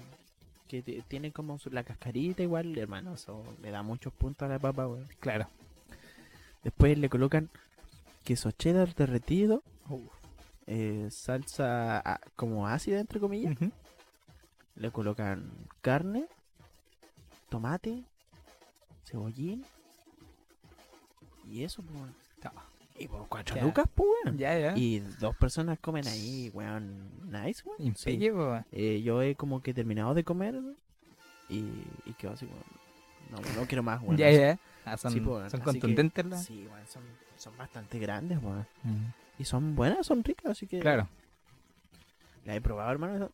que te- tiene como su- la cascarita igual, hermano, eso le da muchos puntos a la papa, weón. Claro. Después le colocan queso cheddar derretido, eh, salsa ah, como ácida, entre comillas. Le colocan carne, tomate, cebollín. Y eso, pues. Y por cuatro Ya. lucas, pues, weón. Ya, ya. Y dos personas comen ahí, weón. Nice, weón. Sí. Eh, yo he como que terminado de comer y, y quedo así, weón. No, no quiero más, weón. Ya, ya. Ah, son, Sí, son que- contundentes las. Sí, weón, son, son bastante grandes, weón. Y son buenas, son ricas, así que... Claro. La he probado, hermano.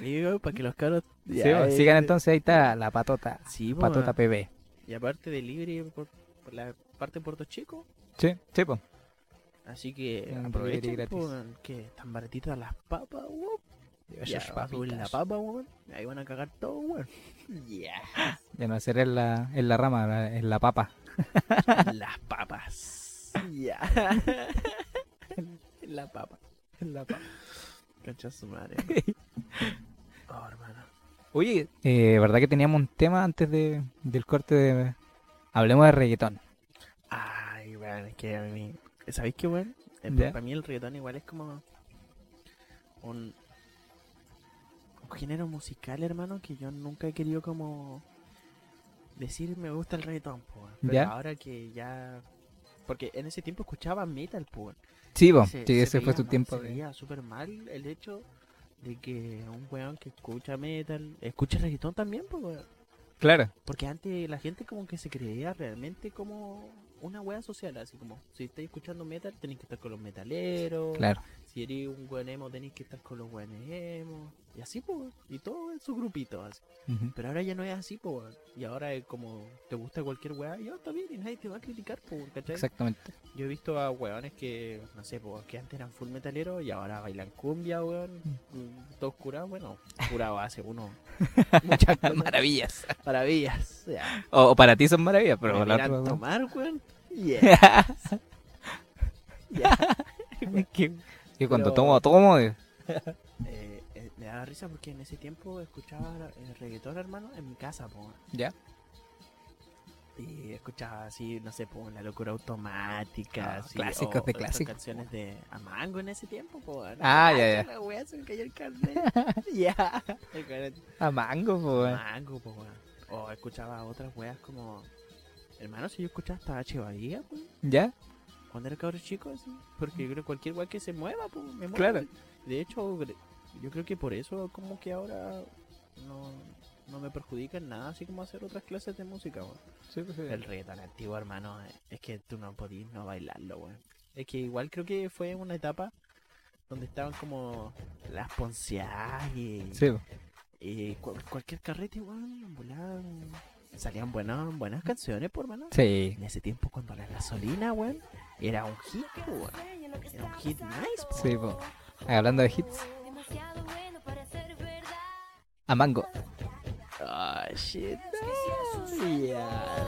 Digo, para que los cabros... Sí, ya, po, eh, sigan entonces, ahí está la patota. Sí, po, Patota. PB. Y aparte de libre por, por la parte de Puerto Chico. Sí, sí, po. Así que aprovechen, que están baratitas las papas, weón. Ya, subir la papitas. papa, weón. Ahí van a cagar todo, weón. Yeah. Ya no será en la, en la rama, en la papa. Las papas. Ya. la papa. En la papa. Concha su madre. Oh, hermano. Oye, eh, ¿verdad que teníamos un tema antes de, del corte de... Hablemos de reggaetón. Ay, weón, es que a mí. ¿Sabéis qué, weón? Eh. Para mí el reggaetón igual es como. Un. Un género musical, hermano, que yo nunca he querido como. Decir me gusta el reggaetón, po. Pero Ya. ahora que ya. Porque en ese tiempo escuchaba metal, weón. Sí. Se- sí, se ese fue su tiempo. Se de- veía súper mal el hecho de que un weón que escucha metal, escucha reggaetón también, pues. Claro, Porque antes la gente como que se creía realmente como una wea social, así como, si estáis escuchando metal, tenéis que estar con los metaleros. claro. Si eres un buen emo, tenéis que estar con los buenos emo. Y así, pues, y todo en su grupito, así. Pero ahora ya no es así, pues, y ahora es como, te gusta cualquier wea, y ya está bien, y nadie te va a criticar, pues, ¿cachai? Exactamente. Yo he visto a weones que, no sé, pues, que antes eran full metaleros y ahora bailan cumbia, weón. mm, Todos curados, bueno, curados hace uno. Muchas. Maravillas. Maravillas. O, o para ti son maravillas, pero Me miran tomar, weón. Yeah. Que, que cuando tomo, tomo. eh, Eh, me daba risa porque en ese tiempo escuchaba el reggaetón, hermano, en mi casa, po. Ya. Y escuchaba así, no sé, po, la locura automática. Ah, así, clásicos o de clásicos. canciones de Amango en ese tiempo, po. ¿no? Ah, ya, ya. La wea se me cayó el carnet. Ya. El carnet. A mango, po. eh. Mango, po. O escuchaba otras weas como. Hermano, si yo escuchaba hasta H. Bahía. ¿Ya? Cuando era cabro chico, así. Porque yo creo que cualquier wea que se mueva, pues, me mueve. Claro. De hecho, yo creo que por eso, como que ahora no, no me perjudica en nada, así como hacer otras clases de música, weón. Sí, pues, sí. El reggaetón antiguo, hermano, es que tú no podías no bailarlo, weón. Es que igual creo que fue una etapa donde estaban como las ponceadas y, Sí, po. y cu- cualquier carrete, weón, volaban. Salían buenas, buenas canciones, por mano. Sí. En ese tiempo, cuando la gasolina, weón, era un hit, weón. Era un hit nice, po. Sí, po. Hablando de hits. A mango. Ah, shit. no, ya,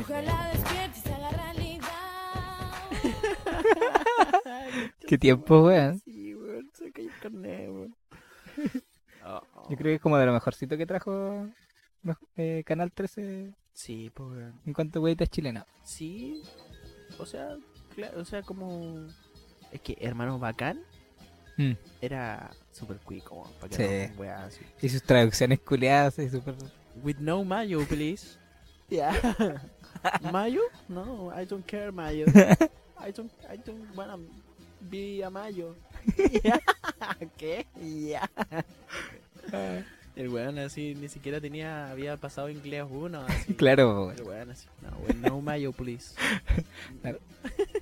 Ojalá despiertes a la realidad. sí. Qué tiempo, weón. Sí, weón, se cayó el carnet, weón. Oh, oh. Yo creo que es como de lo mejorcito que trajo eh, Canal 13 Sí, pues, weón. en cuanto a chilenas. Sí, o sea, claro, o sea, como. Es que hermano bacán Mm. era super quick, como para que Sí. no así. Y sus traducciones culiadas y súper... With no mayo, please. Yeah. mayo? No, I don't care mayo. I don't, I don't wanna be a mayo. Yeah. ¿Qué? Yeah. El weón así ni siquiera tenía, había pasado inglés uno. Así. Claro. El weón así, no, weón, no mayo, please.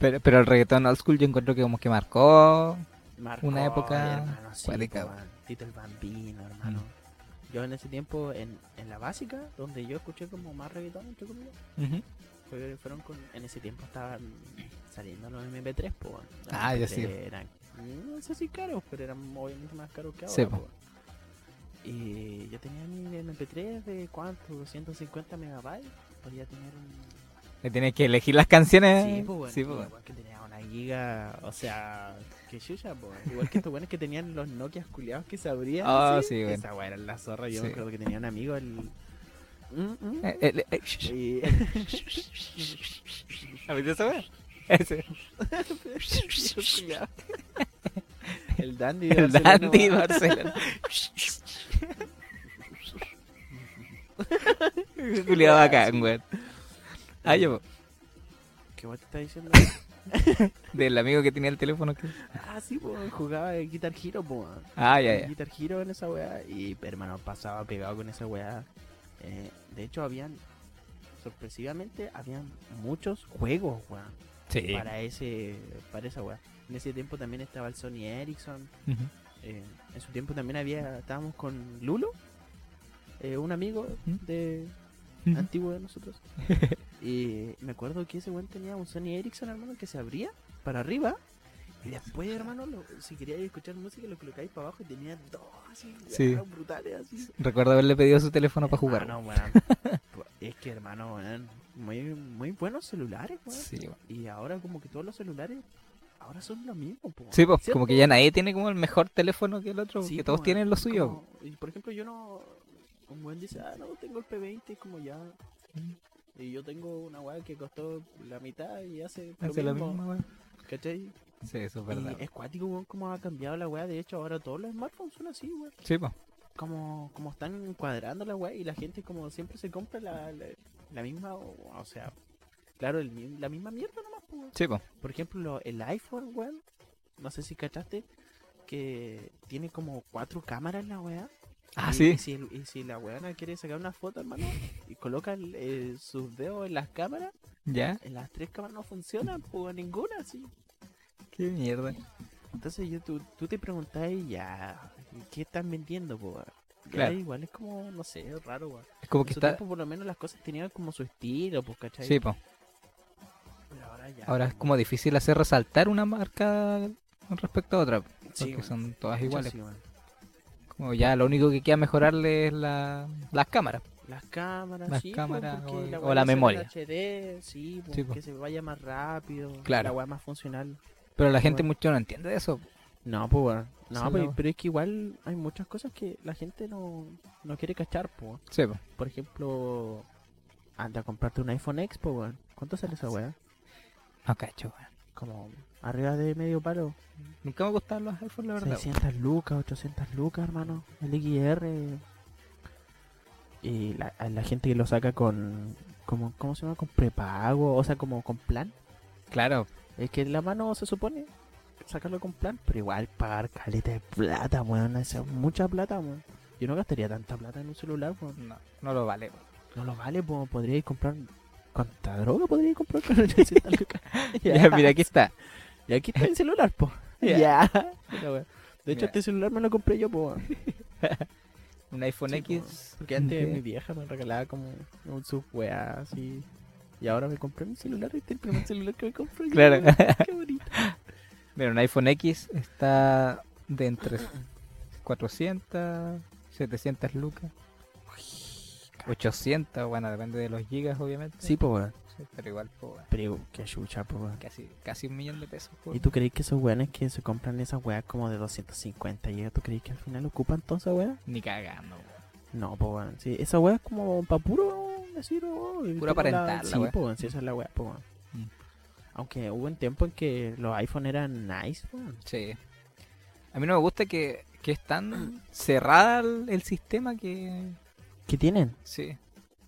pero, pero el reggaetón old school yo encuentro que como que marcó. Marcó, Una época hermano, sí, weón. Tito el Bambino, hermano. Yo en ese tiempo, en, en la básica, donde yo escuché como más reggaetón, entre comillas, fue- fueron con, en ese tiempo estaban saliendo los MP3, po. Los Ah, ya sí. Eran, no sé si caros, pero eran obviamente más caros que ahora, Sí, po. po. Y yo tenía mi MP3 de cuánto, 250 megabytes, podía tener un... Le tienes que elegir las canciones. Sí, pues bueno, Sí, igual que tenía una giga, o sea, que chucha, pues. Igual que estos buenos que tenían los Nokia culiados que se abrían. Ah, así, sí, bueno. Esa weá era la zorra, yo Sí. me acuerdo que tenía un amigo, el... Mm, mm. Eh, eh, eh. Ese. el Dandy de El Barcelona, Dandy. Barcelona. Juliado bacán, weón. Ah, yo, ¿Qué weá te está diciendo? del amigo que tenía el teléfono que. ah, sí, pues, jugaba el Guitar Hero, pues. Ah, ya, ya. Guitar Hero en esa weá y hermano pasaba pegado con esa weá. Eh, de hecho habían sorpresivamente habían muchos juegos weá, Sí. para ese para esa weá. En ese tiempo también estaba el Sony Ericsson. Ujú. Eh, en su tiempo también había estábamos con Lulo, eh, un amigo ¿Mm? de antiguo de nosotros. y me acuerdo que ese weón tenía un Sony Ericsson, hermano, que se abría para arriba. Y después, hermano, lo- si queríais escuchar música, lo colocáis para abajo y tenía dos así, Sí. brutales así. Recuerdo haberle pedido su teléfono para jugar. Hermano, weón. Pu- es que, hermano, muy, muy buenos celulares. Sí, weón. Y ahora como que todos los celulares ahora son lo mismo, po. Sí, pues, ¿Cierto? como que ya nadie tiene como el mejor teléfono que el otro, Sí, que todos tienen lo suyo. Como- y por ejemplo, yo no. Un buen dice, ah, no, tengo el P20, como ya. Y yo tengo una weá que costó la mitad y hace Hace lo mismo. mismo, weón. ¿Cachai? Sí, eso es verdad. Y es cuático, cómo ha cambiado la weá. De hecho, ahora todos los smartphones son así, weón. Sí, pues. Como, como están encuadrando la weá y la gente como siempre se compra la, la, la misma, o, sea, claro, el la misma mierda nomás, po. Sí, pues. Por ejemplo, lo- el iPhone, weón, no sé si cachaste, que tiene como cuatro cámaras la weá. Ah, y, sí. Y si, y si la weona quiere sacar una foto, hermano, y coloca el- eh, sus dedos en las cámaras, ¿Ya? en las tres cámaras no funcionan, pues ninguna, sí. Qué mierda. Entonces yo, tú, tú te preguntás, ya, ¿qué están vendiendo, pues? Claro. igual es como, no sé, es raro, weón. Es como En que está... tiempo por lo menos las cosas tenían como su estilo, pues, ¿cachai? Sí, pues. Pero ahora es como difícil hacer resaltar una marca con respecto a otra, Sí, porque weón. son todas iguales. sí. Como ya lo único que queda mejorarle es la, las cámaras. Las cámaras, Las sí, po, cámaras porque o- la o la memoria. HD, sí, po, Sí, po. que se vaya más rápido, Claro. la weá más funcional. Pero la gente Bueno. mucho no entiende eso. No, pues. Esa No, la- pero es que igual hay muchas cosas que la gente no, no quiere cachar, pues. Sí, pues. Por ejemplo, anda a comprarte un iPhone X, pues weón. ¿Cuánto sale esa weá? No cacho, weón. Como arriba de medio palo. Nunca me gustaban los iPhones, la verdad. 600 lucas, 800 lucas, hermano. El XR. Y la, la gente que lo saca con, como, ¿cómo se llama? Con prepago, o sea, como con plan. Claro. Es que la mano se supone sacarlo con plan, pero igual pagar caleta de plata, weón. Esa es mucha plata, weón. Yo no gastaría tanta plata en un celular, weón. No, no lo vale. weón. No lo vale, pues podríais comprar. ¿Cuánta droga podríais comprar con 800 lucas? Ya, mira, aquí está. Y aquí está el celular, po. Ya. De hecho, Ya. este celular me lo compré yo, po. Un iPhone Sí, X. po. Porque antes de- mi vieja me regalaba como un sub weá así. Y ahora me compré mi celular. Este es el primer celular que me compré. Claro. Qué bonito. Mira, un iPhone X está de entre 400, 700 lucas, 800, bueno, depende de los gigas, obviamente. Sí, po, weón. Sí, pero igual, pues, bueno, Pero qué chucha, po, weón. casi, casi un millón de pesos. pues. ¿Y tú crees que esos weones que se compran esas weas como de 250 y tú crees que al final ocupan toda esa wea? Ni cagando, weón. No, pues weón. Sí, esa wea es como pa' puro decir, oh, Puro aparentar la Sí, po, weón, sí, esa es la wea, po, weón. Mm. Aunque hubo un tiempo en que los iPhone eran nice, weón. Sí. A mí no me gusta que, que es tan cerrada el, el sistema que... ¿Qué tienen? Sí,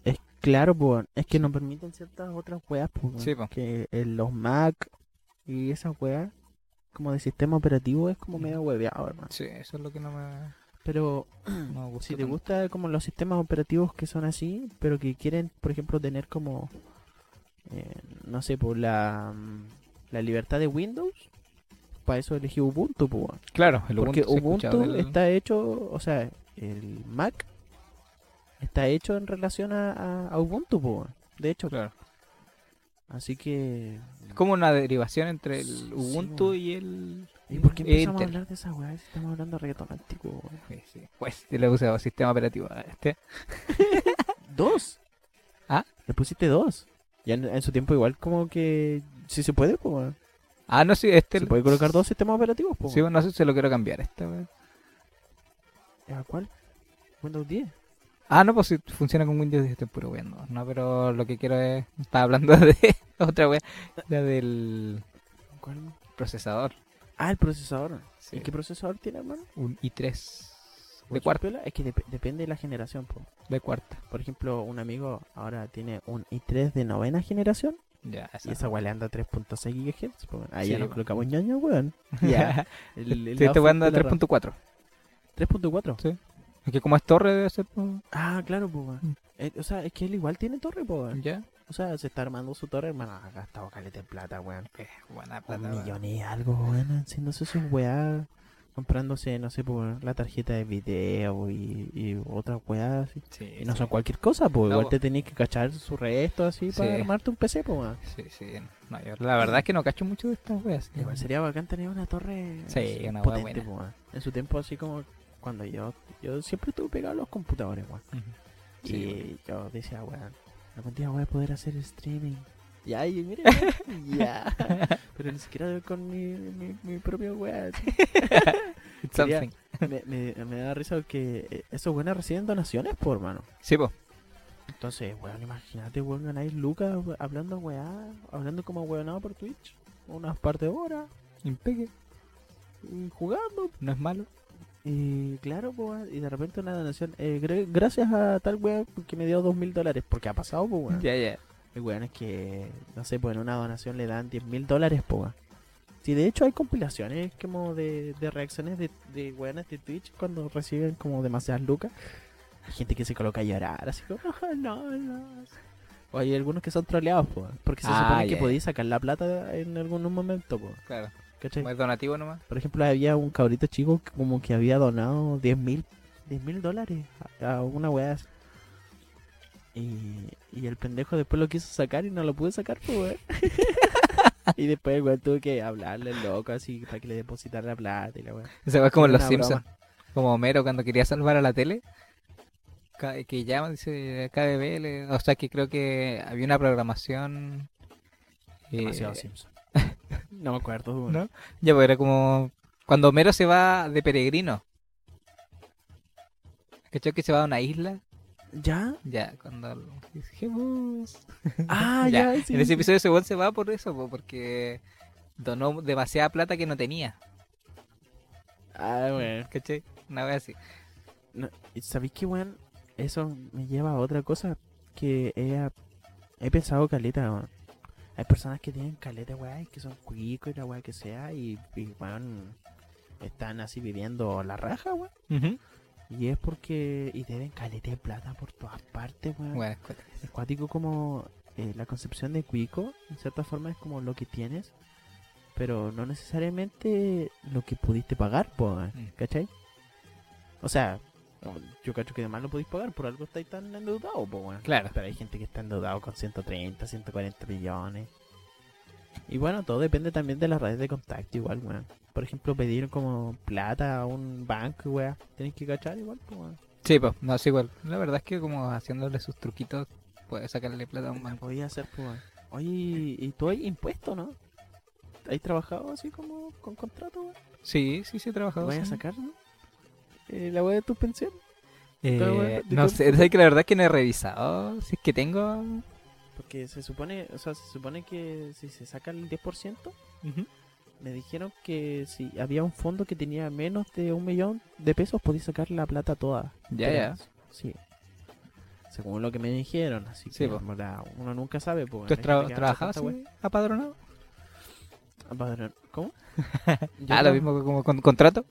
Es claro, weón. Es que no permiten ciertas otras weas. Sí. Que en los Mac y esas weas, como de sistema operativo, es como medio hueveado, hermano. sí, eso es lo que no me... Pero No me gusta si te tanto. gusta como los sistemas operativos que son así, pero que quieren, por ejemplo, tener como, eh, no sé, por la, mm, la libertad de Windows, para eso elegí Ubuntu, pues. Claro, el Porque Ubuntu, escuchado Ubuntu del- está hecho, o sea, el Mac está hecho en relación a, Ubuntu, weón. De hecho, Claro. así que... Es como una derivación entre el Ubuntu y el... ¿Y por qué empezamos a hablar de esa weá estamos hablando de reggaetón antiguo? Sí, sí. Pues yo le puse sistema operativo a este. ¿Dos? ¿Ah? Le pusiste dos. Ya en, en su tiempo igual como que... Si se puede, pues. Ah, no, sí, este... Se puede colocar dos sistemas operativos, pues. Sí, bueno, no sé si lo quiero cambiar. Este, weón. ¿A cuál? Windows 10. Ah, no, pues si funciona con Windows 10 estoy puro weón. No, pero lo que quiero es... Estaba hablando de otra wea. La del ¿Cuál? procesador. Ah, el procesador. Sí. ¿Y qué procesador tiene, hermano? Un i3 de ¿Ocho cuarta. piola? Es que dep- depende de la generación, po. De cuarta. Por ejemplo, un amigo ahora tiene un i3 de novena generación Ya, esa. y esa weá le anda a 3.6 GHz. Ahí ya Sí, nos po. colocamos ñoño, weón. Ya. Sí, estoy RAM. 3.4. 3.4. Sí. Es que como es torre debe ser... pues, Ah, claro, po. Mm. Eh, o sea, es que él igual tiene torre, po, weón. Ya. O sea, se está armando su torre, hermano. Ha gastado caleta en plata, weón. Eh, buena Un plata. weón. millón y algo, weón. Haciéndose sus weá. Comprándose, no sé, por la tarjeta de video y, y otras weas así. Sí, Y no sí. son cualquier cosa, pues No, igual po. te tenés que cachar su resto así para armarte un PC, pues. Sí, sí. No, yo la verdad es que no cacho mucho de estas weas. Igual sería bacán tener una torre Sí, una wea potente, buena. po. En su tiempo, así como cuando yo yo siempre estuve pegado a los computadores, weón. Sí, y yo decía, weón, algún día voy a poder hacer streaming. Ya, y mira, ya. Pero ni siquiera con mi, mi, mi propio weón. Something. Me, me, me da risa que eh, esos weones reciben donaciones, por hermano. Sí, pues. Entonces, weón, imagínate, weón, ganáis lucas hablando weá, hablando como weonado por Twitch, unas par de horas, Impeque. y jugando. No es malo. Y claro, pues, weón, y de repente una donación, eh, gra- gracias a tal weón que me dio dos mil dólares, porque ha pasado, pues, weón. Ya, ya. Hay weones que, no sé, pues en una donación le dan diez mil dólares, pues, weón. Sí, de hecho hay compilaciones como de, de reacciones de, de weones de Twitch cuando reciben como demasiadas lucas. Hay gente que se coloca a llorar, así como, no, no. O hay algunos que son troleados, pues, porque se Ah, supone que podéis sacar la plata en algún momento, pues. Claro. ¿Cachai? Donativo nomás. Por ejemplo, había un cabrito chico que como que había donado 10 mil dólares a, a una weá. Y, y el pendejo después lo quiso sacar y no lo pude sacar, pues, y después el weón tuvo que hablarle loco así para que le depositara la plata y la weá. Ese va como en los Simpsons. broma. Como Homero cuando quería salvar a la tele. Que llama, dice KBB. O sea que creo que había una programación. eh, Demasiado Simpson. No me acuerdo. ¿No? Ya, pues era como. Cuando Homero se va de peregrino. ¿Cachai que se va a una isla? ¿Ya? Ya, cuando. Jesús. Ah, Ya, ya, sí, en ese episodio ese se va por eso, po, porque donó demasiada plata que no tenía. Ah, weón. ¿Cachai? Una vez así. No, ¿y ¿Sabéis qué, weón? Eso me lleva a otra cosa que he, he pensado caleta, weón. Hay personas que tienen caleta, y que son cuicos y la weón que sea, y, y weón, están así viviendo la raja, weón. Y es porque, y deben caleta de plata por todas partes, weón. Bueno. Es cuático como eh, la concepción de cuico, en cierta forma es como lo que tienes, pero no necesariamente lo que pudiste pagar, po, Mm. ¿cachai? O sea, no, yo cacho que además lo podéis pagar, por algo estáis tan endeudados, po, weón. Claro. Pero hay gente que está endeudado con 130, 140 millones. Y bueno, todo depende también de las redes de contacto, igual, weón. Por ejemplo, pedir como plata a un banco, weón. Tienes que cachar igual, pues, weón. Sí, pues, no, sí, igual. La verdad es que como haciéndole sus truquitos, puede sacarle plata a un banco. podía hacer, pues, weón. Oye, y tú hay impuesto, ¿no? ¿Has trabajado así como con contrato, weón? Sí, sí, sí he ¿Te trabajado. vas a sacar, no? Eh, la weá de tu pensión. Eh, no sé, sé que la verdad es que no he revisado. Si es que tengo. Porque se supone, o sea, se supone que si se saca el 10%, me dijeron que si había un fondo que tenía menos de un millón de pesos, podía sacar la plata toda. Ya, ya. Sí. Según lo que me dijeron, así Sí, que verdad, uno nunca sabe. Pues, ¿Tú has tra- trabajado así, apadronado? ¿Cómo? Ah, lo mismo que como con contrato.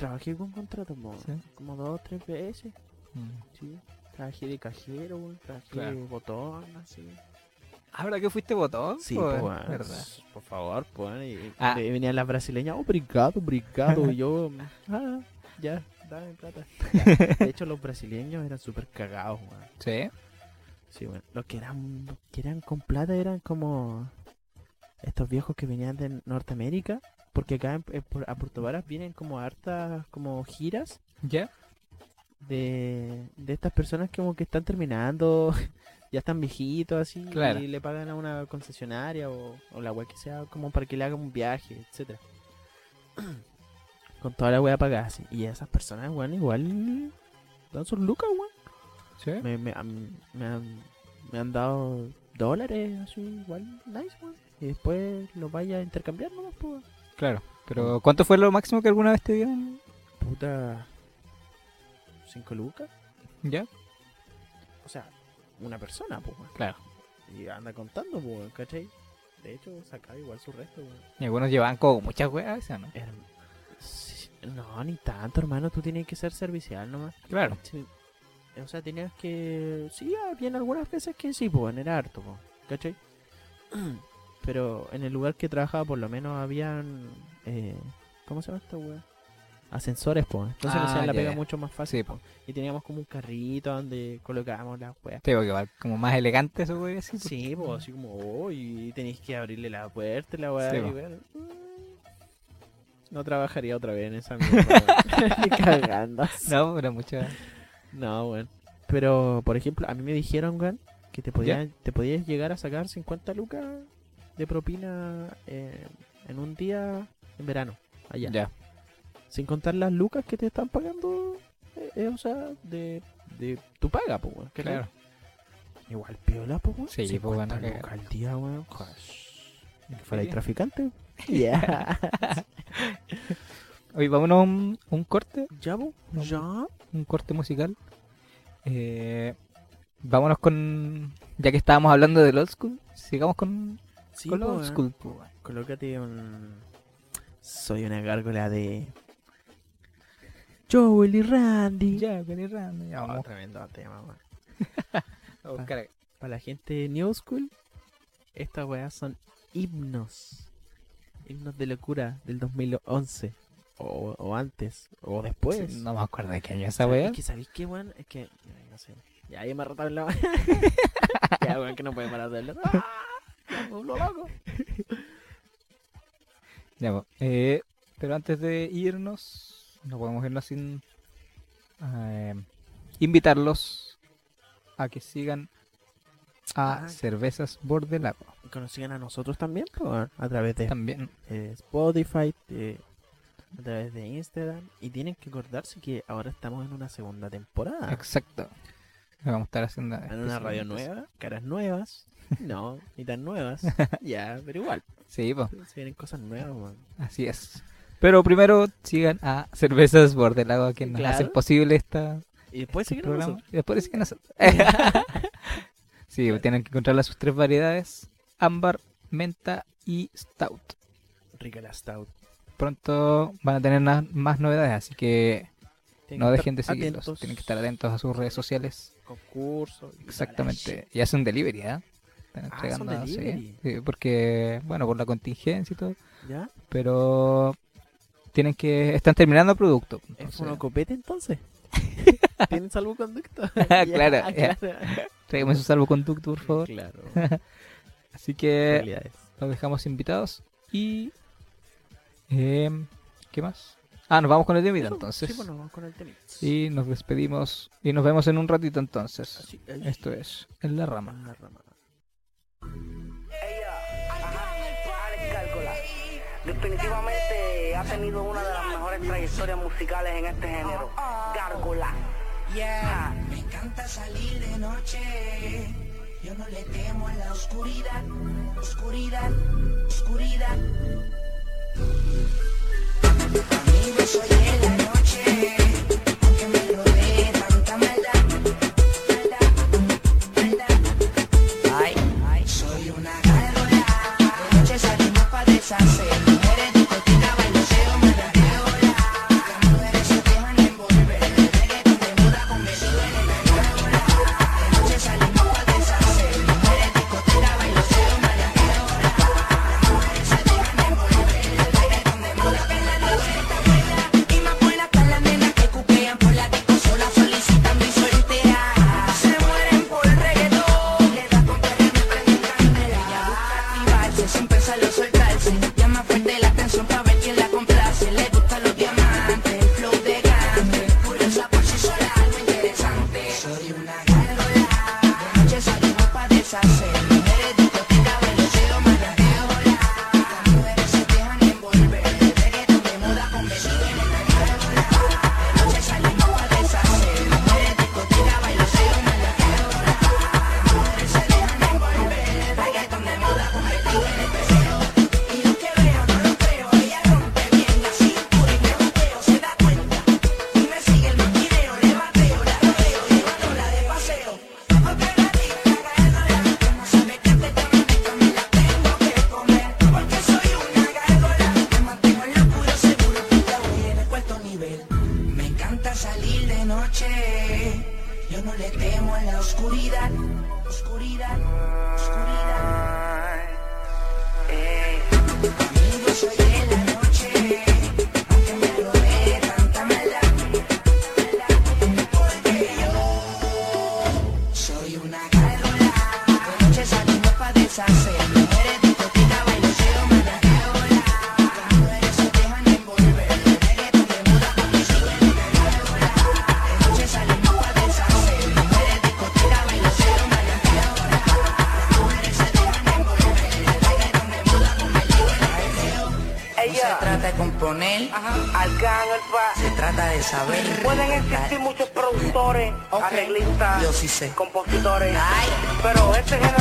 Trabajé con contrato, Sí. como dos o tres veces. Mm. Sí. Trabajé de cajero, weón, trabajé Claro. de botón, así. ¿Ahora que fuiste botón? Sí, pues, weón, ¿verdad? Por favor, pues. Y, Ah. venían las brasileñas, oh, brigado. y yo, ah, ya, dame plata. Ya. De hecho, los brasileños eran súper cagados, weón. Sí. Sí, bueno. Los que eran, los que eran con plata eran como estos viejos que venían de Norteamérica. Porque acá en- en a Puerto Varas vienen como hartas como giras ¿Ya? de, de estas personas que como que están terminando, ya están viejitos así, Claro. y le pagan a una concesionaria o, o la wea que sea como para que le hagan un viaje, etcétera Con toda la wea pagada así. Y esas personas, weón, igual dan sus lucas, weón. Sí. Me, me, han- me han, me han dado dólares, así, igual, nice, weón. Y después los vaya a intercambiar nomás, pues. Claro. Pero ¿cuánto fue lo máximo que alguna vez te dieron? Puta. ¿Cinco lucas? ¿Ya? O sea, una persona, pues. Claro. Y anda contando, pues, ¿cachai? De hecho, sacaba igual su resto, weón. Y algunos llevaban como muchas weas, ¿no? Herm- sí, No, ni tanto, hermano. Tú tienes que ser servicial nomás. Claro. Sí. O sea, tenías que... Sí, habían algunas veces que sí, pues, era harto, pues, ¿cachai? Pero en el lugar que trabajaba por lo menos habían... Eh, ¿Cómo se llama esta weá? Ascensores, pues. Entonces Ah, nos hacían la ya, pega ya. mucho más fácil. Sí, po. Y teníamos como un carrito donde colocábamos las weas. Te digo que va como más elegante eso, wey, así. Sí, pues así como, oh, y tenéis que abrirle la puerta y la weá. Sí, y po. ver, mm, No trabajaría otra vez en esa mierda. weón. Ni cagando. No, pero muchas. No, weón. Pero, por ejemplo, a mí me dijeron, weón, que te podías, te podías llegar a sacar 50 lucas de propina eh, en un día en verano, allá. Ya. Sin contar las lucas que te están pagando, eh, eh, o sea, de, de tu paga, pues, weón. Claro. Igual piola, pues, weón. Sí, pues, 50 bueno, que- lucas al día, weón. Que fuera Sí. traficante. Ya. Oye, vámonos a un, un corte, ¿Ya, ¿Ya? un corte musical. Eh, vámonos con. Ya que estábamos hablando del old school, sigamos con, Sí, con lo school. Colócate un. Soy una gárgola de. Joel y Randy. Ya, con Irán, ya Oh, vamos tremendo tema, weón. Para la gente new school, estas weas son himnos. Himnos de locura del 2011. O, o antes. O después. No me acuerdo de qué año esa weá. Es que sabéis qué, weón. Es que. No sé. Ya ahí me rotado la Ya, weón, que no puede parar de hablar. Voló loco. Ya, pues, eh, pero antes de irnos, no podemos irnos sin eh, invitarlos a que sigan a Ah. Cervezas Bordelago. Que nos sigan a nosotros también, a través de También, eh, Spotify, eh, a través de Instagram. Y tienen que acordarse que ahora estamos en una segunda temporada. exacto. Vamos a estar haciendo. En una radio nueva, caras nuevas. No, ni tan nuevas. ya, pero igual. Sí, pues, Se vienen cosas nuevas, weón. así es. Pero primero sigan a Cervezas Bordelago, a quien nos Claro. hacen posible esta, Y después este seguir programa. Y después siguen nosotros. sí, Claro. tienen que encontrarlas sus tres variedades: ámbar, menta y stout. Rica la Stout. pronto van a tener más novedades, así que Tienen no que dejen de seguirlos. atentos. Tienen que estar atentos a sus redes sociales. Concursos. Exactamente. Y hacen delivery, ¿eh? Están Ah, entregando, son sí, delivery. sí, porque, bueno, por la contingencia y todo, ¿Ya? pero tienen que, están terminando el producto. ¿Es un copete entonces? ¿Tienen salvoconducto? Claro, ya. claro. su salvoconducto, por favor. Claro. Así que los dejamos invitados y... em, ¿Qué más? Ah, nos vamos con el de vida Eso, entonces. Sí, bueno, vamos con el tema. Y nos despedimos y nos vemos en un ratito entonces. Así, ahí. Esto es En la Rama. En la rama. Definitivamente ha tenido una de las mejores trayectorias musicales en este género. Gárgola. Yeah, me encanta salir de noche. Yo no le temo a la oscuridad, oscuridad, oscuridad. Amigo, soy en la Ay. pero este género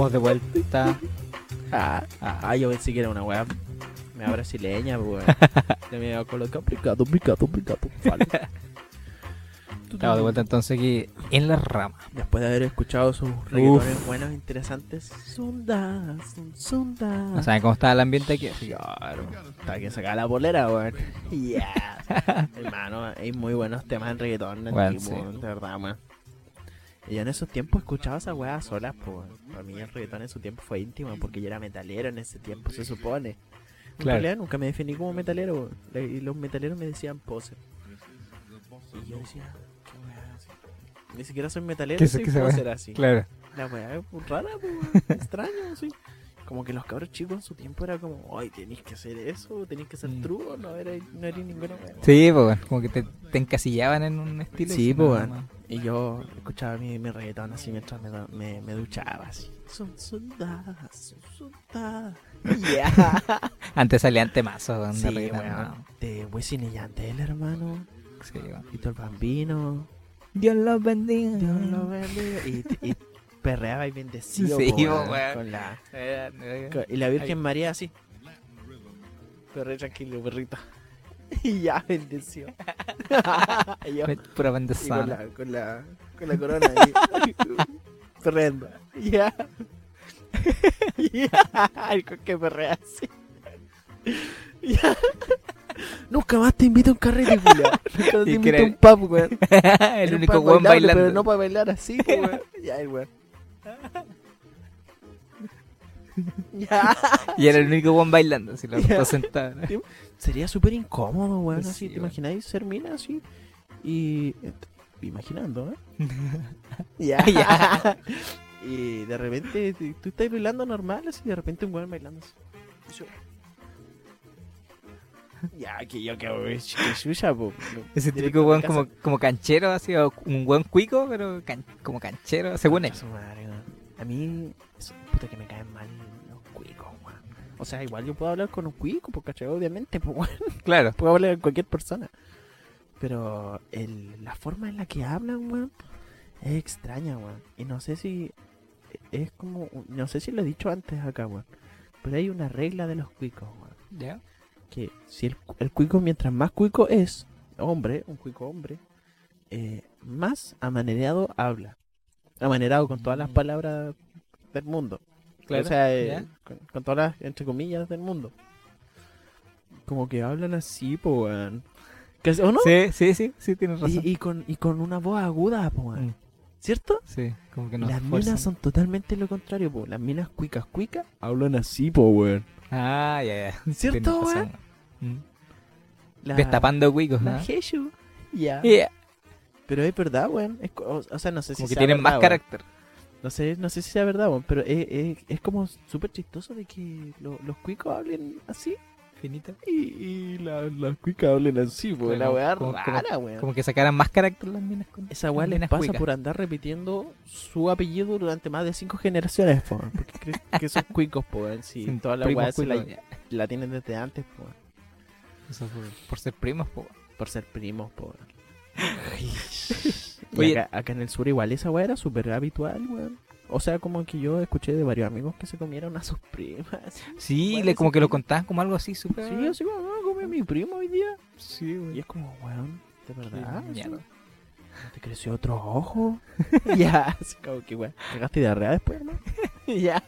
Estamos de vuelta. Ah, ah, yo pensé que era una weá me brasileña, pues, weón. Le me iba a colocar obrigado, obrigado. Vale. Estamos de vuelta entonces aquí en la rama. Después de haber escuchado sus reggaetones buenos, interesantes. Sonda, son, sonda. No saben cómo está el ambiente aquí. Claro, está que sacar la bolera, weón. Yeah. Hermano, hay muy buenos temas en reggaetón Bueno, sí. de verdad, weón. Y yo en esos tiempos escuchaba esa weá solas, pues. Para mí el reggaetón en su tiempo fue íntimo, porque yo era metalero en ese tiempo, se supone. En Claro. realidad nunca me definí como metalero, Y los metaleros me decían pose. Y yo decía, ¿qué weá es? Ni siquiera soy metalero, ¿Qué es- soy poser así. Claro. La weá es rara, pues, extraño, sí. Como que los cabros chicos en su tiempo era como, ay, tenéis que hacer eso, tenéis que ser Mm. true, no eres no eres ninguna. Sí, pues bueno, como que te, te encasillaban en un estilo. Sí, y pues. Y yo escuchaba mi, mi reggaetón así mientras me, me, me duchaba así. Son soldadas, son soldadas. Yeah. Antes salían temazos de sí, reggaetón, weón. ¿no? De Wisin y Yandel, hermano. Sí, weón. Vito el Bambino. Dios los bendiga. Dios lo bendiga. Y, y perreaba y bendecido. Sí, po, weón. weón, Con la, Eh, con- y la Virgen María así. Perre tranquilo, perrito. Y ya bendeció. y yo, Pura con la, con la, con la corona ahí. Perreando. Ya. Ya. Con que perrea así. Ya. Nunca más te invito a un carrete, culiao. Nunca te invito a un pub, weón. el único weón bailando. Pero no para bailar así, weón. Ya, el weón. Ya. Y era el único weón bailando, así los Ya. dos sentados. Sería súper incómodo, weón. Sí, Así, ¿te weón. imagináis ser mina así? Y. Imaginando, ¿eh? ya. Ya. Y de repente tú estás bailando normal, así, de repente un weón bailando así. Ya, que yo que chucha, po. Ese típico weón como, como canchero, así, o un buen cuico, pero can- como canchero, según él. Madre. A mí, eso, puta que me caen mal los cuicos, weón. O sea, igual yo puedo hablar con un cuico, porque ¿cachai? obviamente, pues, weón. Claro. Puedo hablar con cualquier persona. Pero el, la forma en la que hablan, weón, es extraña, weón. Y no sé si es como, no sé si lo he dicho antes acá, weón. Pero hay una regla de los cuicos, weón. ¿Ya? Que si el, el cuico, mientras más cuico es, hombre, un cuico hombre, eh, más amanerado habla. Amanerado con todas las Mm. palabras del mundo. Claro, O sea, eh, ya. con, con todas las, entre comillas, del mundo. Como que hablan así, po, weón. ¿O no? Sí, sí, sí, sí, tienes razón. Y, y con, y con una voz aguda, po, weón. Mm, ¿Cierto? sí, como que no Las esfuerzan. minas son totalmente lo contrario, po. Las minas cuicas cuicas hablan así, po, weón. Ah, ya, ya. ¿Cierto, weón? Mm. La- Destapando cuicos, La ¿no? Jeshu. Ya. Yeah. Pero es verdad, weón. Es o, o sea, no sé si Como que sea tienen verdad, más weón. carácter. No sé, no sé si sea verdad, weón. Pero es, es, es como súper chistoso de que lo- los cuicos hablen así Finito. y, y la- las cuicas hablen así, weón. La weá como- rara, weón. Como que sacaran más carácter las minas con Esa weá les pasa cuicas. por andar repitiendo su apellido durante más de cinco generaciones, po, weón, porque creen que son cuicos, po, weón, si Sin toda la weá la, la tienen desde antes, po, weón, Eso por, por ser primos, po. por ser primos, po, weón. Y Oye. acá, acá en el sur igual esa weá era súper habitual, weón. O sea, como que yo escuché de varios amigos que se comieron a sus primas. Sí, le, como que lo contaban como algo así súper. Sí, así como, no, come mi primo hoy día. Sí, Y güey. es como, weón, ¿de verdad? ¿No te creció otro ojo? ya, así como que, weón, ¿cagaste diarrea después, no? ya,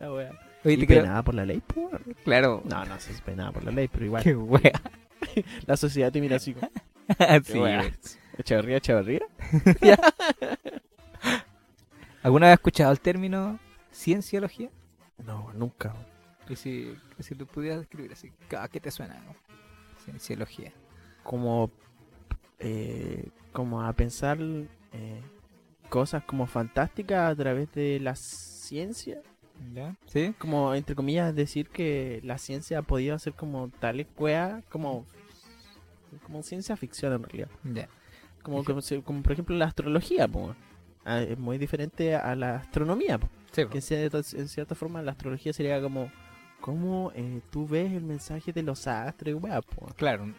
la weá. Oye, y creo. penada por la ley, pues. weón. Claro. No, no si es penada por la ley, pero igual. Qué wea. La sociedad te mira así como, sí, wea. güey. Echeverría, Echeverría. ¿Alguna vez has escuchado el término cienciología? No, nunca. Y si, si lo pudieras describir así, ¿a qué te suena? no? Cienciología. Como, eh, como a pensar eh, cosas como fantásticas a través de la ciencia. ¿Ya? ¿Sí? Como, entre comillas, decir que la ciencia ha podido hacer como tales weas, como, como ciencia ficción en realidad. Como, como, por ejemplo la astrología, po. Ah, es muy diferente a la astronomía, po. Sí, que en cierta, en cierta forma la astrología sería como cómo eh, tú ves el mensaje de los astros y weá, po. claro.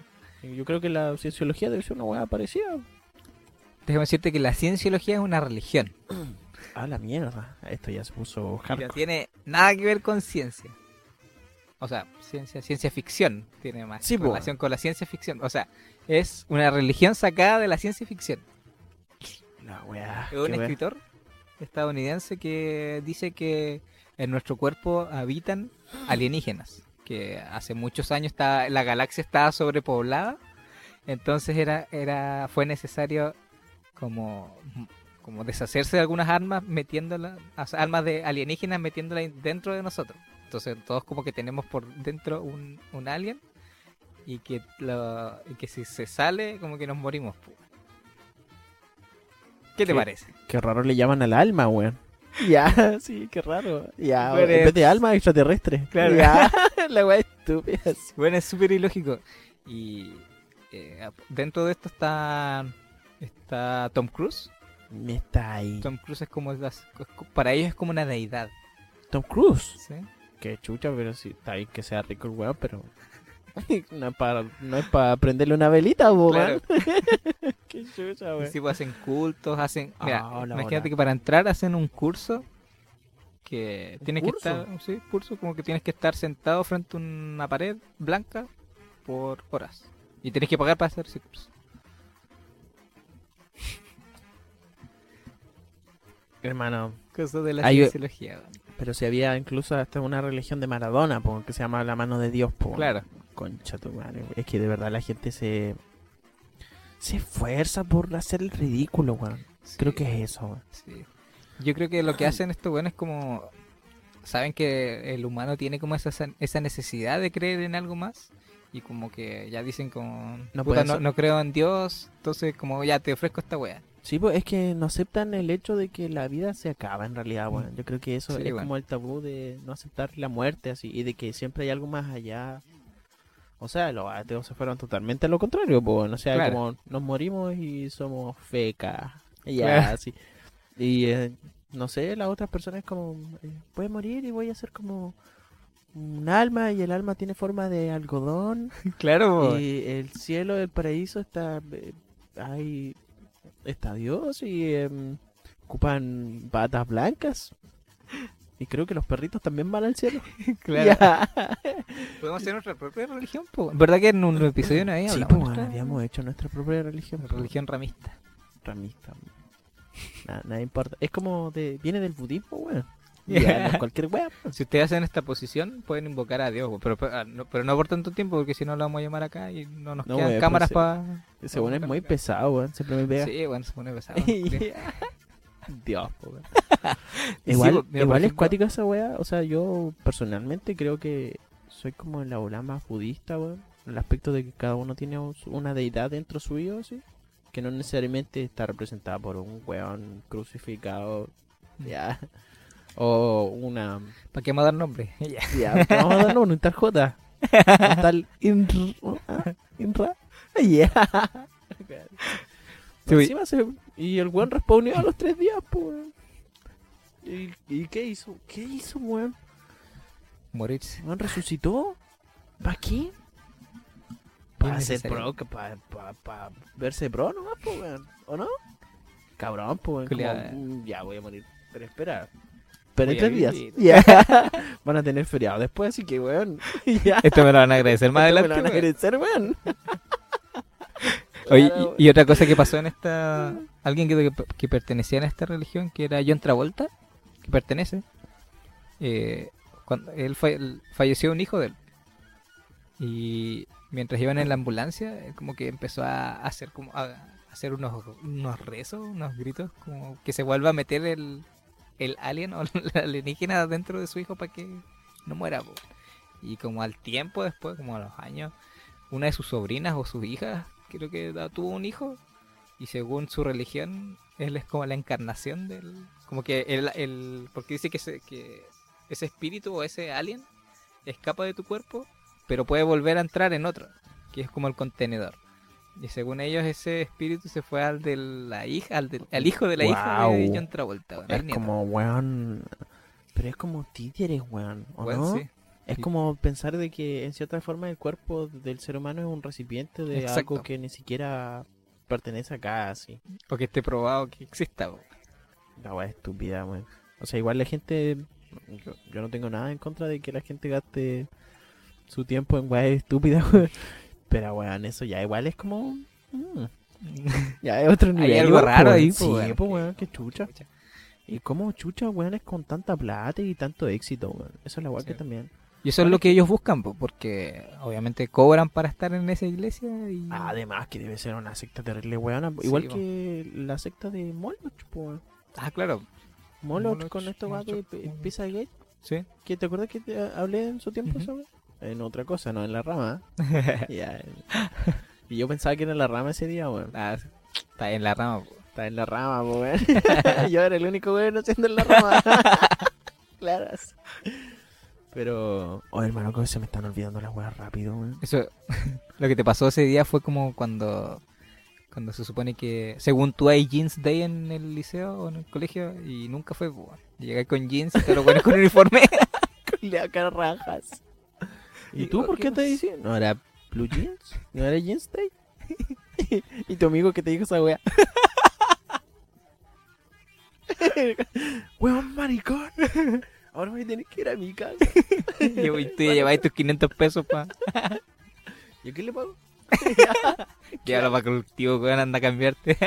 Yo creo que la cienciología debe ser una weá parecida. déjame decirte que la cienciología es una religión. Ah, la mierda. Esto ya se puso Y no hardcore. tiene nada que ver con ciencia. O sea, ciencia, ciencia ficción tiene más Sí, relación con la ciencia ficción. O sea, es una religión sacada de la ciencia ficción. La weá. Es un weá. escritor estadounidense que dice que en nuestro cuerpo habitan alienígenas. Que hace muchos años estaba, la galaxia estaba sobrepoblada. Entonces era, era, fue necesario como, como deshacerse de algunas armas, metiéndolas, armas de alienígenas metiéndolas dentro de nosotros. Entonces todos como que tenemos por dentro un, un alien y que, lo, y que si se sale como que nos morimos. ¿Qué te ¿Qué? parece? Qué raro le llaman al alma, weón. Ya, sí, qué raro. Ya, Pero en vez de es- alma, extraterrestre. Claro. Ya, la weá estúpida. Bueno, es súper ilógico. Y eh, dentro de esto está está Tom Cruise. Me está ahí. Tom Cruise es como las- para ellos es como una deidad. Tom Cruise. ¿sí? Qué chucha, pero sí, está bien que sea rico el weón, pero. no es para no es para prenderle una velita, po, Claro. weón. Qué chucha, Y weón. sí, pues, hacen cultos, hacen. Mira, Ah, hola, imagínate hola. que para entrar hacen un curso que ¿Un tienes curso? que estar, sí, curso como que tienes que estar sentado frente a una pared blanca por horas y tienes que pagar para hacer ese curso. Hermano, Cosas de la Hay-. Pero si había incluso hasta una religión de Maradona, po, que se llama la mano de Dios, po. Claro. Concha tu madre. Es que de verdad la gente se. Se esfuerza por hacer el ridículo, weón. Creo Sí. que es eso, weón. Sí. Yo creo que lo que hacen estos buenos es como. Saben que el humano tiene como esa, esa necesidad de creer en algo más. Y como que ya dicen como. No "Puta, no, ser". no creo en Dios. Entonces, como ya te ofrezco esta wea. Sí, pues es que no aceptan el hecho de que la vida se acaba en realidad, weón. Yo creo que eso Sí, es como el tabú de no aceptar la muerte así y de que siempre hay algo más allá. O sea, los ateos se fueron totalmente a lo contrario, pues, o sea, Claro. como nos morimos y somos fecas. Ya, Claro. así. Y eh, no sé, las otras personas como eh, voy a morir y voy a ser como un alma y el alma tiene forma de algodón Claro, y el cielo, el paraíso está eh, ahí está Dios y em, ocupan batas blancas. Y creo que los perritos también van al cielo. claro. Ya. Podemos hacer nuestra propia religión, po? ¿Verdad que en un episodio no había Sí, pues, bueno, nuestra habíamos hecho nuestra propia religión. religión ramista? ramista. Nada, nada importa. Es como de, viene del budismo, weón. Ya. Ya, no es cualquier weón. Si ustedes hacen esta posición, pueden invocar a Dios, pero, pero, ah, no, pero no por tanto tiempo, porque si no lo vamos a llamar acá y no nos No, quedan weón, cámaras pero para... Ese weón es muy pesado, weón. Siempre me pega. Sí, bueno, se pone pesado. Dios, po, weón. Igual, mira, es cuática esa weá. O sea, yo personalmente creo que soy como en la ola más budista, weón. En el aspecto de que cada uno tiene un- una deidad dentro suyo, ¿sí? Que no necesariamente está representada por un weón crucificado, ya. O una. ¿Para qué vamos a dar nombre? Ya. Ya, te vamos a darle un tal J. Un tal Inra. Inra. Ya. Sí, Encima se- y el weón respawneó a los tres días, pues. ¿Y, ¿Y qué hizo? ¿Qué hizo, weón? Morirse. ¿Weón resucitó? ¿Para qué? Para ser pro, para pa, pa verse pro nomás, pues, weón. ¿O no? Cabrón, pues, weón. como, Culiao. mm, ya voy a morir. Pero espera. Pero en tres días. Van a tener feriado después, así que, weón. Esto me lo van a agradecer más Esto me adelante. lo van a agradecer, weón. Oye, Claro, y, y otra cosa que pasó en esta... Alguien que, que pertenecía a esta religión, que era John Travolta, que pertenece, eh, cuando él, fa- él- falleció un hijo de él. Y mientras iban en la ambulancia, él como que empezó a hacer como a hacer unos, unos rezos, unos gritos, como que se vuelva a meter el, el alien o la alienígena dentro de su hijo para que no muera. Y como al tiempo después, como a los años, una de sus sobrinas o sus hijas, creo que tuvo un hijo. Y según su religión, él es como la encarnación del... Como que el... el porque dice que, ese- que ese espíritu o ese alien escapa de tu cuerpo, pero puede volver a entrar en otro, que es como el contenedor. Y según ellos, ese espíritu se fue al de la hija, al, del- al hijo de la hija de. John Travolta. Es como, weón. Pero es como títeres, weón. ¿O no? sí. Es Sí. como pensar de que en cierta forma el cuerpo del ser humano es un recipiente de Exacto. algo que ni siquiera pertenece acá, sí. O que esté probado que exista. po. La weá estúpida, weón. O sea, igual la gente. Yo, yo no tengo nada en contra de que la gente gaste su tiempo en weá estúpidas, weón. Pero, weón, eso ya igual es como. mm, ya es otro Hay nivel. algo weón, raro ahí, Sí, po, weón. pues, weón, qué chucha. Y cómo chucha, weón, es con tanta plata y tanto éxito, weón. Eso es la weá Sí. que también. Y eso es lo que ellos buscan, po, porque obviamente cobran para estar en esa iglesia y... Además, que debe ser una secta terrible, weón. Igual Sí, que la secta de Moloch, weón. Ah, claro. Moloch, Moloch, con esto va de. Pizza Gate. Sí. ¿Que te acuerdas que te hablé en su tiempo Ujú. sobre? En otra cosa, no en la rama. y yo pensaba que era en la rama ese día, weón. Ah, está en la rama. po. Está en la rama, po, weón. yo era el único weón haciendo en la rama. Claras. Pero, oh hermano, que se me están olvidando las weas rápido, weón. Eso, lo que te pasó ese día fue como cuando cuando se supone que, según tú, hay jeans day en el liceo o en el colegio y nunca fue. po. Llegáis con jeans y te lo pones con uniforme. Con la cara rajas. ¿Y tú por ¿qué te dices? ¿No era Blue Jeans? ¿No era Jeans Day? ¿Y tu amigo que te dijo esa wea? Weón maricón. Ahora voy a tener que ir a mi casa. y tú ya lleváis tus 500 pesos para ¿Y a qué le pago? llevarlo para que el tío que anda a cambiarte.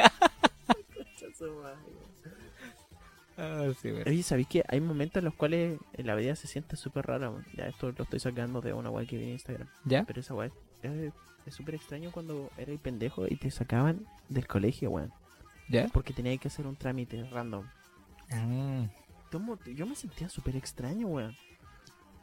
Ah, sí, bueno. Oye, ¿sabéis que hay momentos en los cuales en la vida se siente súper rara? weón? Ya esto lo estoy sacando de una wea que vi en Instagram. ¿Ya? Pero esa wea es súper extraño cuando eres pendejo y te sacaban del colegio, weón. ¿Ya? Porque tenías que hacer un trámite random. Tomo- Yo me sentía súper extraño, weón.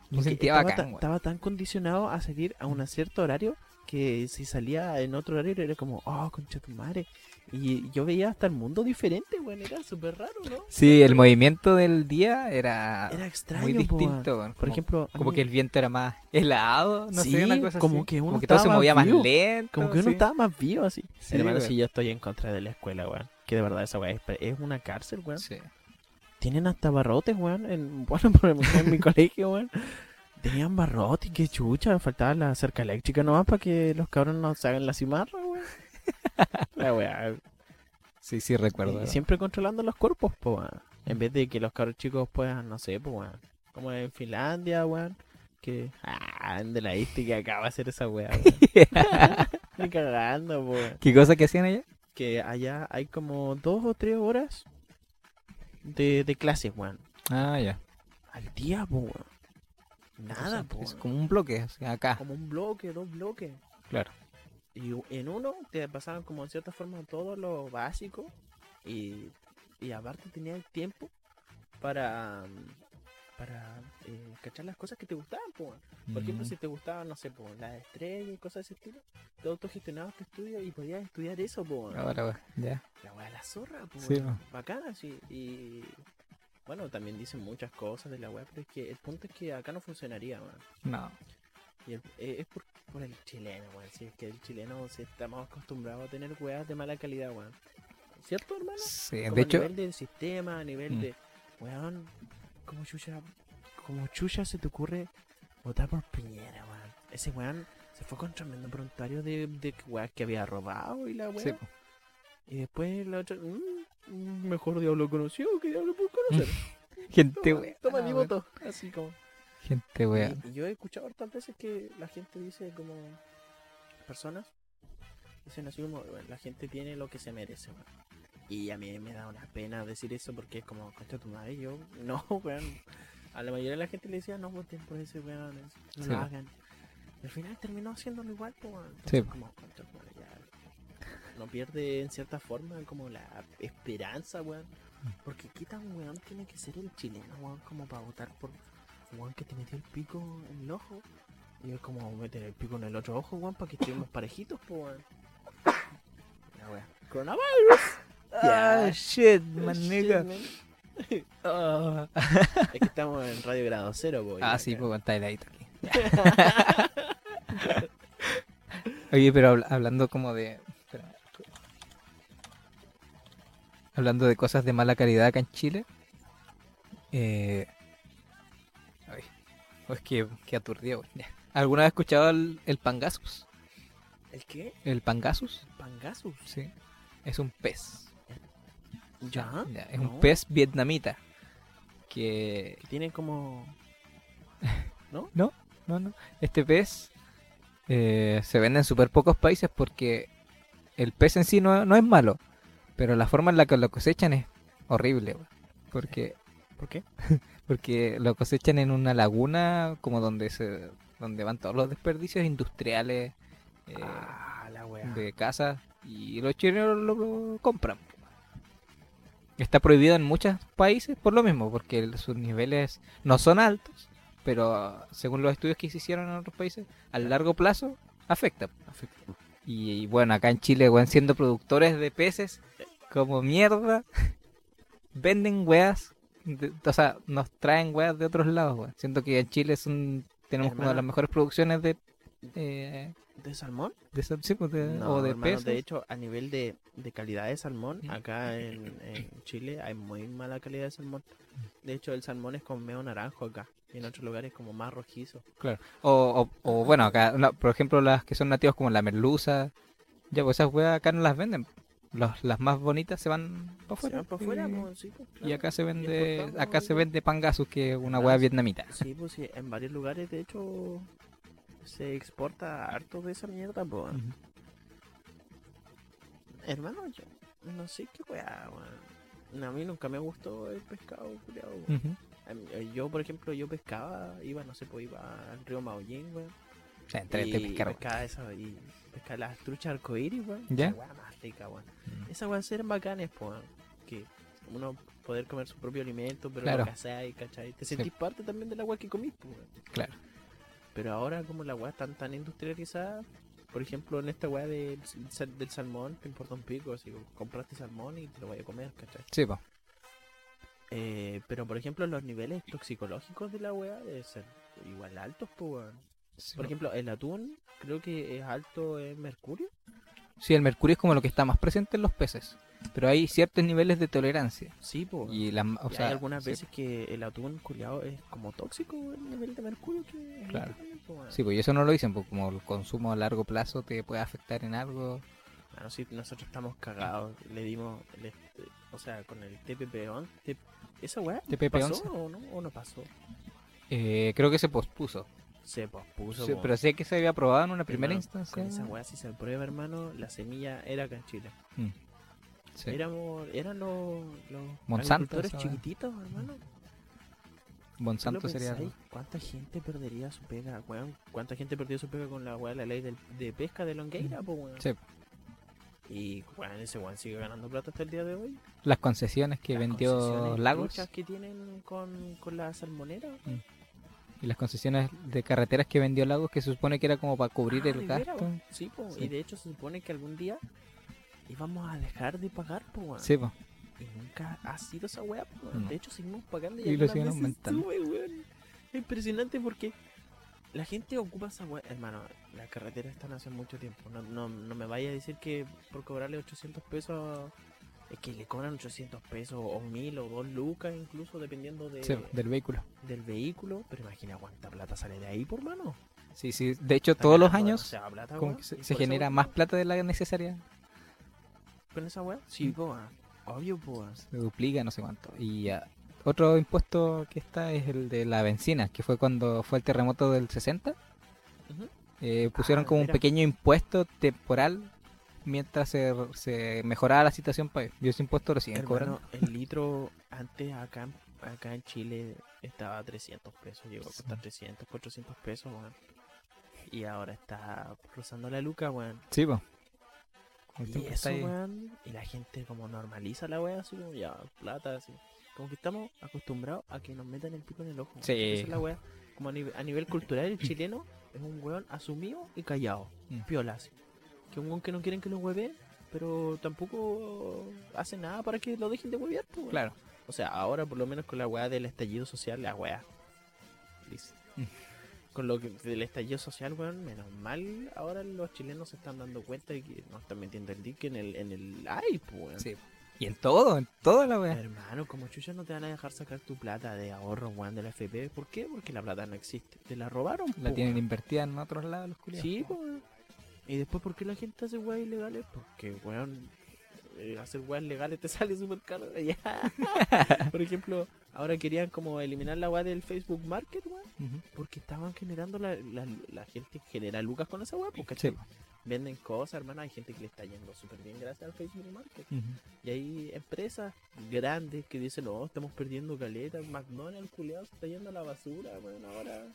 me Porque sentía estaba, bacán, ta- estaba tan condicionado a salir a un cierto horario que si salía en otro horario era como, oh, concha tu madre. Y yo veía hasta el mundo diferente, weón. Era súper raro, ¿no? Sí, el movimiento del día era, Era extraño, muy distinto. weón. Por Como- ejemplo, como mí- que el viento era más helado, no Sí, sé, una cosa como así. que uno como que todo se movía más lento. Como que uno sí. estaba más vivo así. Sí, Hermano, si yo estoy en contra de la escuela, weón. Que de verdad esa weá es, es una cárcel, weón. Sí. Tienen hasta barrotes, weón. En, bueno, por ejemplo, en mi colegio, weón. Tenían barrotes, qué chucha. Faltaba la cerca eléctrica nomás para que los cabros no se hagan la cimarra. La weá. sí, sí, recuerdo. Y siempre controlando los cuerpos, po, weón. En vez de que los cabros chicos puedan, no sé, pues, weón. Como en Finlandia, weón. Que. Ah, de la que acaba de hacer esa weá, weón. Ni cagando, po. ¿Qué cosa que hacían allá? Que allá hay como dos o tres horas de, de clases, weón. Ah, ya. Al día, po, weón. Nada, po. Es como un bloque, acá. Como un bloque, dos bloques. Claro. Y en uno te pasaban como en cierta forma todo lo básico. Y, y aparte tenías tiempo para para eh, cachar las cosas que te gustaban. po. Por ejemplo, si te gustaban, no sé, po, las estrellas y cosas de ese estilo, te autogestionabas tu estudio y podías estudiar eso. Po. Ahora, weón, ya. La weá de la zorra, po, Sí. Bacana, sí. Y bueno, también dicen muchas cosas de la weá, pero es que el punto es que acá no funcionaría, weón. No. Y el- eh, es por, por el chileno, weón. Si es que el chileno se está más acostumbrado a tener weas de mala calidad, weón. ¿Cierto, hermano? Sí, Como de a hecho, nivel del sistema, a nivel Mm. de. Weón, como chucha. Como chucha se te ocurre votar por Piñera, weón. Ese weón se fue con tremendo prontuario de, de weas que había robado y la weá. sí. Y después la otra. mm, mejor diablo conocido que diablo por conocer. gente, toma, weón. toma mi weón. voto. Así como. Gente. Y, y yo he escuchado hartas veces que la gente dice como personas dicen así como "Bueno, la gente tiene lo que se merece weón". y a mí me da una pena decir eso porque es como concha tu madre yo no weón. A la mayoría de la gente le decía no voten por ese weón no Sí, lo hagan y al final terminó haciéndolo igual pues. Sí, como concha tu madre ya. No pierde en cierta forma como la esperanza weón. Porque qué tan weón tiene que ser el chileno weón como para votar por weón que te metió el pico en el ojo. Y es como meter el pico en el otro ojo, weón, para que estemos parejitos, weón. La wea. Coronavirus. Ah, shit, man, Shit, nigga. man. Ah. Es que estamos en Radio Grado Cero, po. Ah, sí, pues está heladito aquí. Oye, pero habl- hablando como de. espérame. Hablando de cosas de mala calidad acá en Chile. Eh... Es que, que aturdido. ¿Alguna vez has escuchado el, el Pangasus? ¿El qué? ¿El Pangasus? Pangasus. Sí. Es un pez. ¿Ya? Ya, es No, un pez vietnamita. Que. que Tiene como... No, no. Este pez eh, se vende en súper pocos países porque el pez en sí no, no es malo. Pero la forma en la que lo cosechan es horrible. weón. Porque, ¿Por qué? porque lo cosechan en una laguna como donde se donde van todos los desperdicios industriales eh, ah, la wea. de casa y los chilenos lo, lo compran. Está prohibido en muchos países por lo mismo, porque sus niveles no son altos, pero según los estudios que se hicieron en otros países, a largo plazo afecta. Afecta. Y, y bueno, acá en Chile, weón, siendo productores de peces como mierda, venden weas, de- o sea, nos traen weas de otros lados, weón. Siento que en Chile es un, tenemos una de las Hermano. mejores producciones de... eh, ¿De salmón? de, sí, pues, de- No, o de hermano, peces. de hecho, a nivel de, de calidad de salmón, Mm. acá en, en Chile hay muy mala calidad de salmón. De hecho, el salmón es con medio naranjo acá. Y en otros lugares como más rojizo. Claro. O, o, o, bueno, acá, no, por ejemplo, las que son nativas como la merluza, ya pues esas weas acá no las venden. Los- las más bonitas se van para Se afuera. afuera, y, pues, sí, pues, y acá se vende, acá se vende pangasus, que es una Ah, vietnamita. Sí, pues sí, en varios lugares, de hecho, se exporta harto de esa mierda, pues. Hermano, yo no sé qué weá, weón. A mí nunca me gustó el pescado, mí- eh, Yo, por ejemplo, yo pescaba, iba, no sé, pues iba al río Maullín, weón. O sea, entre y este pescar, weón. pescaba eso, y las truchas arcoíris, weón. ¿Ya? Esa weá más rica, weón. Mm. Esas weas eran bacanes, pues, weón. Que uno poder comer su propio alimento, pero Claro. lo cazáis, ¿cachai? Te sentís parte también de la weá que comís, pues, weón. Claro. Pero ahora como la weá están tan industrializada, por ejemplo en esta weá del, sal- del salmón, te importa un pico, así compraste salmón y te lo voy a comer, ¿cachai? Sí, pues. Eh, pero por ejemplo los niveles toxicológicos de la weá deben ser igual altos, pues weón. Sí, Por po. ejemplo, el atún creo que es alto en mercurio. Sí, el mercurio es como lo que está más presente en los peces. Pero hay ciertos niveles de tolerancia. Sí, pues. Y, las o Y sea, hay algunas sí, veces que el atún culiado es como tóxico el nivel de mercurio que Claro. también, po. Sí, pues eso no lo dicen, porque como el consumo a largo plazo te puede afectar en algo. Bueno, sí, nosotros estamos cagados. Le dimos, le- o sea, con el TPP-11. T- ¿Esa weá TPP-11. pasó o no, o no pasó? Eh, creo que se pospuso. Se pospuso. Sí, pero sé que se había aprobado en una primera Hermano, instancia. Con esa weá, si se aprueba, hermano, la semilla era acá en Chile. Mm. Sí. Éramos, eran los, los Monsanto, chiquititos, hermano. Monsanto ¿Tú lo sería. ¿Cuánta gente perdería su pega, weón? ¿Cuánta gente perdió su pega con la weá la ley del- de pesca de Longueira, po, weón? Sí. Y, weón, ese weón sigue ganando plata hasta el día de hoy. Las concesiones que Las vendió concesiones Lagos que tienen con, con la salmonera. Y las concesiones de carreteras que vendió Lagos que se supone que era como para cubrir Ah, el ¿de veras, gasto. Sí, po, Sí. y de hecho se supone que algún día íbamos a dejar de pagar, po. Sí, pues. Y nunca ha sido esa weá, po. No. De hecho seguimos pagando y, Y lo siguen veces aumentando. sube, weón. Es impresionante porque la gente ocupa esa weá. Hermano, las carreteras están hace mucho tiempo. No, no, no me vaya a decir que por cobrarle 800 pesos es que le cobran 800 pesos o 1000 o 2 lucas incluso dependiendo de, Sí, del vehículo. del vehículo. Pero imagina cuánta plata sale de ahí por mano. Sí, sí. De hecho, Está todos los años demasiada plata, como weón. que se, genera más plata de la necesaria. ¿Con esa weá? Sí, po, weón. Obvio, weón. Se duplica, no sé cuánto. Y ah, otro impuesto que está es el de la benzina, que fue cuando fue el terremoto del 60. Ujú. Eh, pusieron Ah, como un pequeño impuesto temporal mientras se, se mejoraba la situación país. Y ese impuesto lo siguen cobrando. el litro antes acá, en- acá en Chile estaba a 300 pesos, llegó a costar 300, 400 pesos, weón. Y ahora está rozando la luca, weón. Sí, pues. Y eso, weón, y la gente como normaliza la weá, así como ya, plata, así. Como que estamos acostumbrados a que nos metan el pico en el ojo. Sí. Esa es la weá. Como a, nive- a nivel cultural, el chileno es un weón asumido y callado. Mm. Piola, así. Que un weón que no quieren que lo hueve, pero tampoco hace nada para que lo dejen de huevear, pues. Claro. O sea, ahora por lo menos con la weá del estallido social, la weá. Mm. Con lo que del estallido social, weón, menos mal, ahora los chilenos se están dando cuenta de que no están metiendo el dick en el, en el ay, pues, weón. Sí. Y en todo, en toda la wea. Hermano, como chucha no te van a dejar sacar tu plata de ahorro, weón, de la FP. ¿Por qué? Porque la plata no existe. Te la robaron, La po, tienen weón. invertida en otros lados los culiados. Sí, po, weón. Y después, ¿por qué la gente hace weá ilegales? Porque, weón, eh, hacer weas legales te sale súper caro. Por ejemplo, ahora querían como eliminar la wea del Facebook Market, weón. Porque estaban generando la, la, la gente genera lucas con esa wea, porque Sí. venden cosas, hermano. Hay gente que le está yendo súper bien gracias al Facebook Market. Y hay empresas grandes que dicen, no, estamos perdiendo caletas, McDonald's, culiado, se está yendo a la basura, bueno, ahora...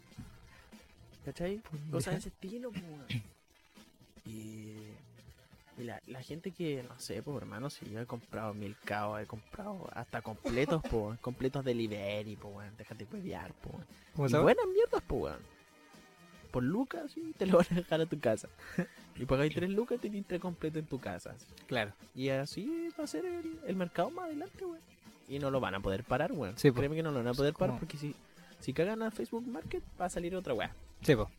¿Cachai? Cosas de ese estilo, pues, weón. Y, y la, la gente que, no sé, pues, hermano, si yo he comprado mil caos, he comprado hasta completos, pues, completos delivery, pues, weón, déjate huevear, pues, buenas mierdas, pues, weón. Por lucas, sí, te lo van a dejar a tu casa. Y pagáis tres lucas, tenés tres completos en tu casa. así. Claro. Y así va a ser el, el mercado más adelante, weón. Y no lo van a poder parar, weón. Sí. Créeme que no lo van a poder parar porque si, si cagan a Facebook Market va a salir otra weá. Sí, po.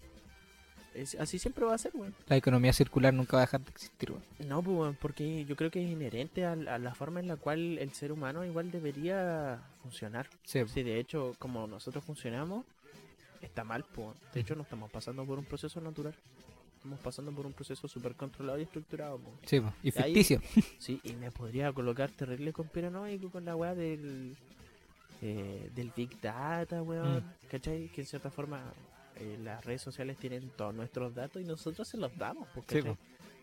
Es- así siempre va a ser, weón. La economía circular nunca va a dejar de existir, weón. No, pues, weón, porque yo creo que es inherente a, a la forma en la cual el ser humano igual debería funcionar. Sí. Si de hecho, como nosotros funcionamos, está mal, pues. De hecho, no estamos pasando por un proceso natural. Estamos pasando por un proceso súper controlado y estructurado, po. Sí, po. Y Ahí- ficticio. Sí, y me podría colocar terrible conspiranoico con la weá del, eh, del Big Data, weón. Mm. ¿Cachai? Que en cierta forma eh, las redes sociales tienen todos nuestros datos y nosotros se los damos, pues, Sí, ¿cachai? po.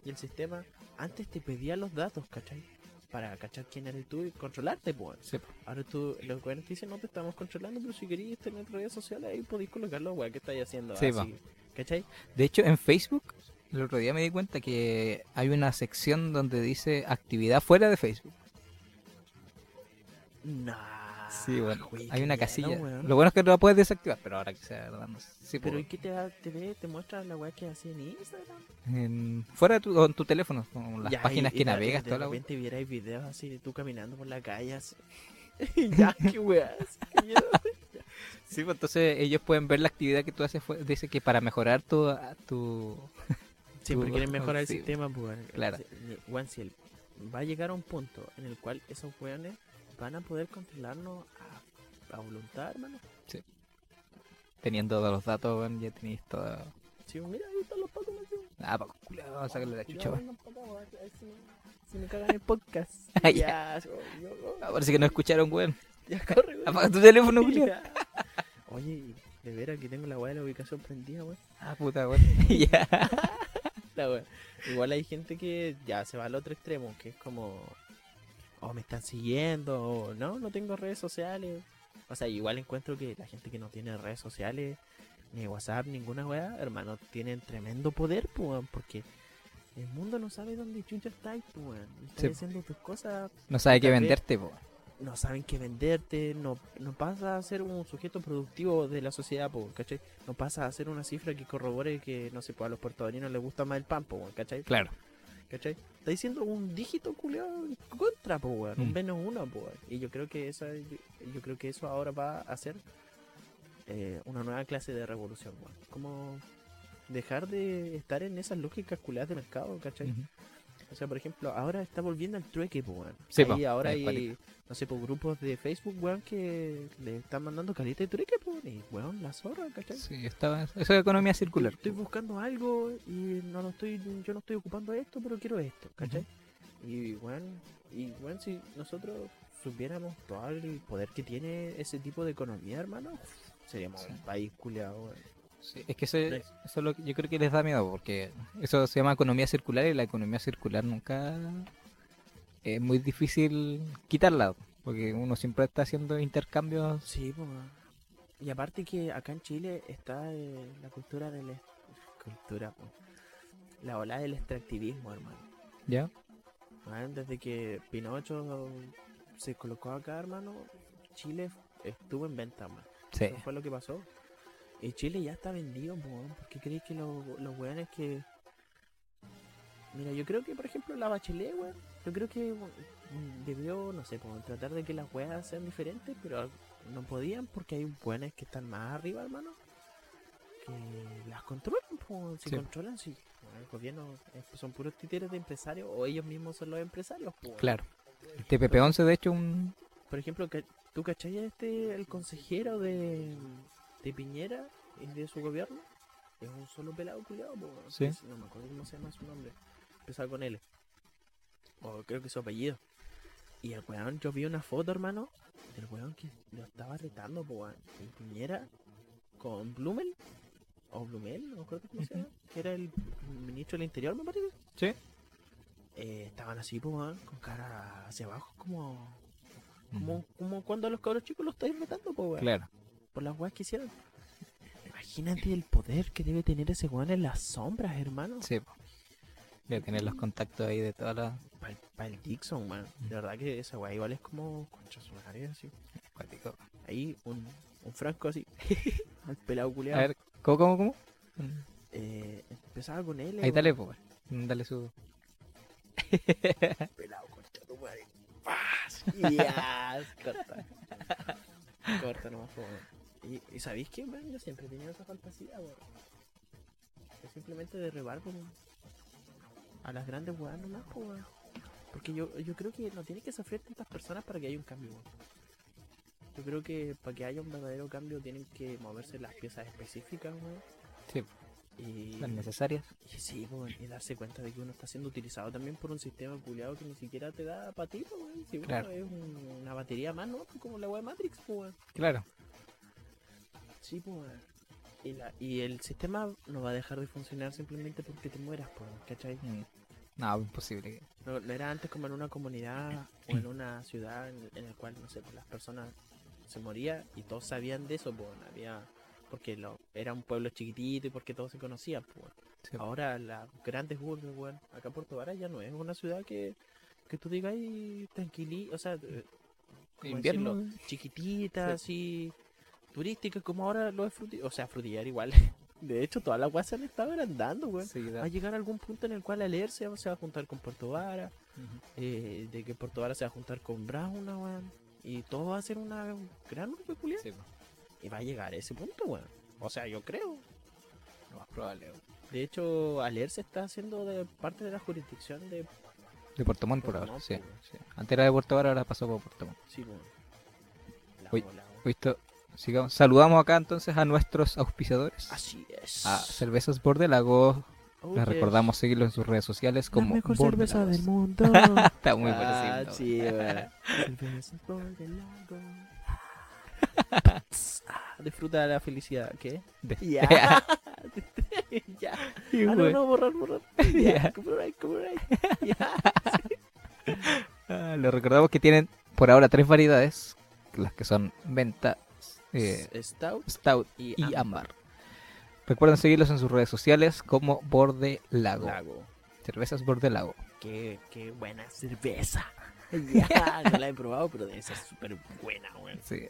Y el sistema antes te pedía los datos, ¿cachai? Para cachar quién eres tú y controlarte, pues. Sí. Ahora tú, los weones te dicen, no te estamos controlando, pero si queréis tener redes sociales, ahí podéis colocar los que estáis haciendo. Sí, así, ¿Cachai? De hecho, en Facebook, el otro día me di cuenta que hay una sección donde dice actividad fuera de Facebook. Nah. Sí, bueno, güey, hay una casilla. Lo bueno es que no la puedes desactivar, pero ahora que sea verdad, no sé. Sí, Pero po. ¿y qué te, da- te ve? ¿Te muestra la weá que hacía en Instagram? En- fuera de tu, o en tu teléfono, con las Ya, páginas y- que de- navegas, de toda la wea. repente vierais videos así de tú caminando por la calle así. ya, qué weá. así, qué miedo. Sí, pues entonces ellos pueden ver la actividad que tú haces. fue- Dice que para mejorar tu, tu Siempre quieren mejorar el sí, sistema, pues. claro. Weón, si el- va a llegar a un punto en el cual esos weones van a poder controlarnos a, a voluntad, hermano. teniendo todos los datos, weón, ya tenéis todo. Si mira, ahí están los patos, macho. Ah, pa, culiao, vamos a sacarle la chucha, Ya, weón. si me, cagan el podcast. Ah, ya, yo- yo- Ah, parece que no escucharon, weón. ya corre, weón. Apaga tu teléfono, culiao. Ya. Oye, de veras que tengo la weá de la ubicación prendida, weón. Ah, puta, weón. ya. Igual hay gente que ya se va al otro extremo, que es como, oh, me están siguiendo, o no, no tengo redes sociales. O sea, igual encuentro que la gente que no tiene redes sociales, ni WhatsApp, ninguna wea, hermano, tienen tremendo poder, pues, porque el mundo no sabe dónde chucha estáis, pues. Estás Sí. haciendo tus cosas, No sabe qué venderte, po. no saben qué venderte, no, no pasa a ser un sujeto productivo de la sociedad, po, ¿cachai? No pasa a ser una cifra que corrobore que, no sé, pues a los puertorriqueños les gusta más el pan, weón, ¿cachai? Claro. ¿Cachai? Está diciendo un dígito culiado en contra, po, weón. Un Mm. menos uno, po, weón. Y yo creo que esa, yo, yo creo que eso ahora va a ser eh, una nueva clase de revolución, weón. Como dejar de estar en esas lógicas culiadas de mercado, ¿cachai? O sea, por ejemplo, ahora está volviendo al trueque, po, weón. Sí, Ahí po, ahora hay, no sé, por grupos de Facebook, weón, que le están mandando caleta de trueque, po, y weón, la zorra, ¿cachai? Sí, estaba, eso es economía circular. Estoy buscando algo y no lo estoy, yo no estoy ocupando esto, pero quiero esto, ¿cachai? Y bueno, y bueno, si nosotros supiéramos todo el poder que tiene ese tipo de economía, hermano, seríamos Sí. un país culiado, weón. Sí, es que eso, eso es lo que yo creo que les da miedo, porque eso se llama economía circular y la economía circular nunca es muy difícil quitarla, porque uno siempre está haciendo intercambios. Sí, pues. Y aparte que acá en Chile está eh, la cultura del... Cultura, po. La ola del extractivismo, hermano. ¿Ya? Weón, Desde que Pinocho se colocó acá, hermano, Chile estuvo en venta, man. Sí. Eso fue lo que pasó. Y Chile ya está vendido, po, weón. ¿Por qué creéis que los, los weones que... Mira, yo creo que, por ejemplo, la Bachelet, weón, yo creo que debió, no sé, po, tratar de que las weas sean diferentes, pero no podían porque hay weones que están más arriba, hermano, que las controlan, po, si Sí. controlan, si el gobierno eh, son puros títeres de empresarios o ellos mismos son los empresarios, weón. Claro. El TPP-11, de hecho, un... Por ejemplo, ¿tú cachai este, el consejero de, de Piñera y de su gobierno? Es un solo pelado culiado, po, Sí. no me acuerdo cómo se llama su nombre. Empezaba con L. o creo que su apellido. Y el weón, yo vi una foto, hermano, del weón que lo estaba retando, po, weón. En Piñera, con Blumel, o Blumel, no me acuerdo cómo se llama, que era el ministro del Interior, me parece. Sí. Eh, estaban así, po, weón, con cara hacia abajo, como, como, como cuando a los cabros chicos los estáis retando, po, weón Claro. Por las weas que hicieron. Imagínate el poder que debe tener ese weón en las sombras, hermano. Sí. Debe tener los contactos ahí de todas las. Para el Dixon, man. De verdad que esa wea igual es como concha su así. Cuático. Ahí un, un franco así. al pelado A culiado. ver, ¿cómo, cómo, cómo? Eh, empezaba con él. Ahí dale, pues. Dale su. Pelado, concha tu madre. ¡Paz! Ya, corta. corta nomás, po, weón. Y, y sabéis que, man, yo siempre he tenido esa fantasía, weón. Es simplemente derribar como a las grandes weas nomás, weón. Porque yo, yo creo que no tiene que sufrir tantas personas para que haya un cambio, weón. Yo creo que para que haya un verdadero cambio tienen que moverse las piezas específicas, weón. Sí, Y, las necesarias. y sí, po, y darse cuenta de que uno está siendo utilizado también por un sistema culiado que ni siquiera te da para ti, po, weón. Si uno Claro. es un- una batería más, ¿no? Como la de Matrix, weón. Claro. Sí, pues. Y, la, y el sistema no va a dejar de funcionar simplemente porque te mueras, pues, ¿cachai? Mm. No, imposible. No, no era antes como en una comunidad o en una ciudad en, en el cual, no sé, pues las personas se morían y todos sabían de eso, pues, había... Porque lo, era un pueblo chiquitito y porque todos se conocían, pues. Sí. Ahora las grandes urbes, weón, acá Puerto Vara ya no es una ciudad que, que tú digas ahí tranquilito, o sea, eh, ¿cómo Invierno. decirlo? chiquitita, así, turística, como ahora lo es frutillar, o sea, frutillar igual. De hecho, todas las weas se han estado agrandando, weón. Sí, Va a llegar algún punto en el cual Aler se va, a juntar con Puerto Vara, eh, de que Puerto Vara se va a juntar con Brauna, weón. Y todo va a ser una gran urbe. Sí. Y va a llegar a ese punto, weón. O sea, yo creo. Lo más probable. weón. De hecho, Aler se está haciendo de parte de la jurisdicción de... De Puerto Montt por ahora, sí. Antes era de Puerto Vara, ahora pasó por Puerto Montt. Sí, weón. La Uy. bola, weón. Visto, sigamos. Saludamos acá entonces a nuestros auspiciadores. Así es. A Cervezas Bordelago. Oh, Les yes. recordamos seguirlo en sus redes sociales La como mejor cerveza del mundo. Está muy ah, sí. Cervezas Bordelago. Ah, Disfruta la felicidad, ¿qué? Ya. ya. Ah, no, no, borrar, borrar. Ya, copyright, copyright. Ya. Ah, les recordamos que tienen por ahora tres variedades, las que son venta, eh, Stout stout y, y ámbar. Recuerden seguirlos en sus redes sociales como Bordelago. Lago. Cervezas Bordelago. Qué, qué buena cerveza. Ya, no la he probado, pero debe ser súper buena, weón. Sí.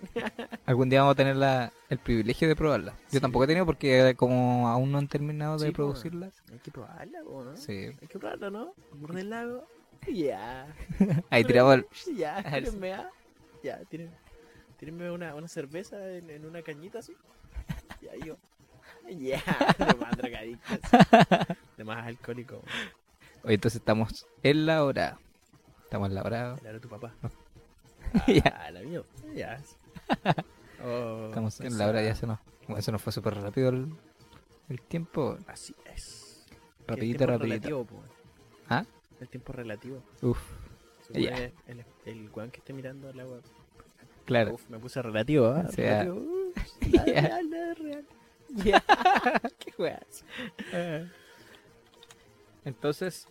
Algún día vamos a tener la- el privilegio de probarla. Yo Sí. tampoco he tenido porque como aún no han terminado de Sí, producirlas. Hay que probarla, ¿no? Sí. Hay que probarla, ¿no? Amor del lago. Ya. Ahí tiramos el... Ya, Ah, sí. tírenme, ah. Tírenme una, una cerveza en, en una cañita así. Ya, yo. Ya, de más drogadicto. De más alcohólico. Hoy entonces estamos en la hora. Estamos en la hora. El de tu papá. Ya. Ah, la mía. Ya. Oh, Estamos en la hora, ya se nos... Bueno, se nos fue súper rápido el, el tiempo. Así es. Rapidito, el rapidito. relativo. ¿Ah? El tiempo relativo. Uf, supone El, el weón que esté mirando la web. Claro. Uf, me puse relativo, ¿ah? O sea, Relativo. Uf, nada ya. real, nada real. Ya. Qué weas. Entonces,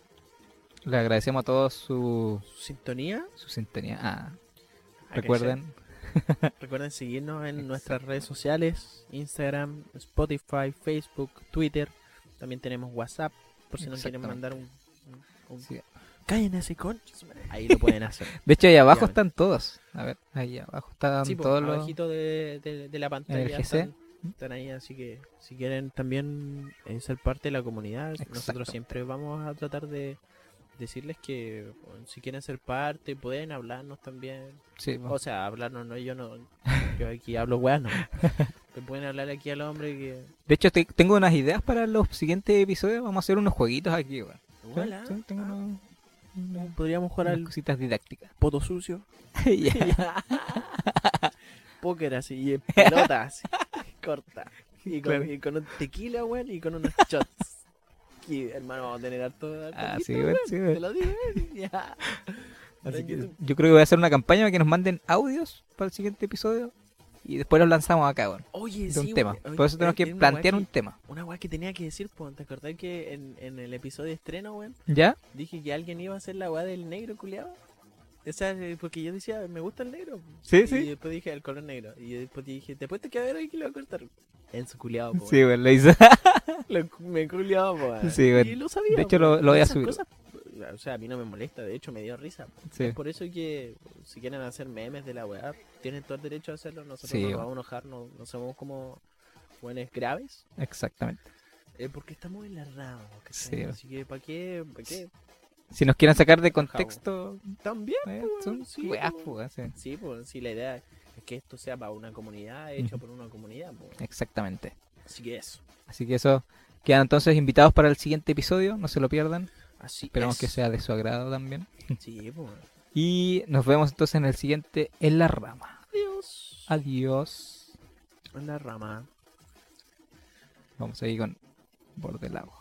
le agradecemos a todos su, Su sintonía. su sintonía. Ah, Ah, recuerden, Recuerden seguirnos en nuestras redes sociales: Instagram, Spotify, Facebook, Twitter. También tenemos WhatsApp. Por si nos quieren mandar un. un, un- sí. Cállense, ese conchas. Ahí lo pueden hacer. de hecho ahí abajo están todos. A ver, ahí abajo están Sí, todos los... de, de, de la pantalla GC. están, están ahí, así que si quieren también eh, ser parte de la comunidad, Exacto. nosotros siempre vamos a tratar de decirles que bueno, si quieren ser parte, pueden hablarnos también. Sí. O sea, hablarnos, no, yo no, yo aquí hablo weá, no. Pero pueden hablar aquí al hombre que... De hecho, te- tengo unas ideas para los siguientes episodios. Vamos a hacer unos jueguitos aquí, weón. Hola, Sí, tengo ah, unos- podríamos jugar al cositas didácticas. poto sucio. Póker así, y pelota así, corta. Y con, Claro. y con un tequila, weón, y con unos shots. Que, hermano, vamos a tener harto. harto Ah, sí, weón, sí, weón. Te lo digo, weón. Ya. Así que yo creo que voy a hacer una campaña para que nos manden audios para el siguiente episodio y después los lanzamos acá, weón. Oye, De sí, un tema. Oye, Por eso tenemos que plantear que- un tema. Una weá que tenía que decir, pues, ¿te acordás que en, en el episodio de estreno, weón? ¿Ya? Dije que alguien iba a hacer la weá del negro culiado. O sea, eh, porque yo decía, me gusta el negro. Sí, y sí. después dije el color negro. Y después dije, después te queda ver que lo va a cortar. En su culiado, po. Sí, weón. le hice. Lo- me culiado, po. Sí, weón. Y lo sabía. De hecho, po. lo- lo voy a subir. cosas, o sea, a mí no me molesta. De hecho, me dio risa. Sí. Es por eso que si quieren hacer memes de la weá, tienen todo el derecho a hacerlo. Nosotros Sí, no nos vamos a enojar, no, no somos como buenos graves. Exactamente. Eh, porque estamos en la ¿cachai? Sí. Así que, ¿para qué? ¿Para qué? Si nos quieren sacar de contexto, También, eh, po, son sí, weas, po, weón, sí. Pues sí, la idea es que esto sea para una comunidad, hecho por una comunidad. Exactamente. Así que eso. Así que eso. Quedan entonces invitados para el siguiente episodio, no se lo pierdan. Así es. que sea de su agrado también. Sí, pues. Y nos vemos entonces en el siguiente En la Rama. Adiós. Adiós. En la rama. Vamos a ir con Bordelado.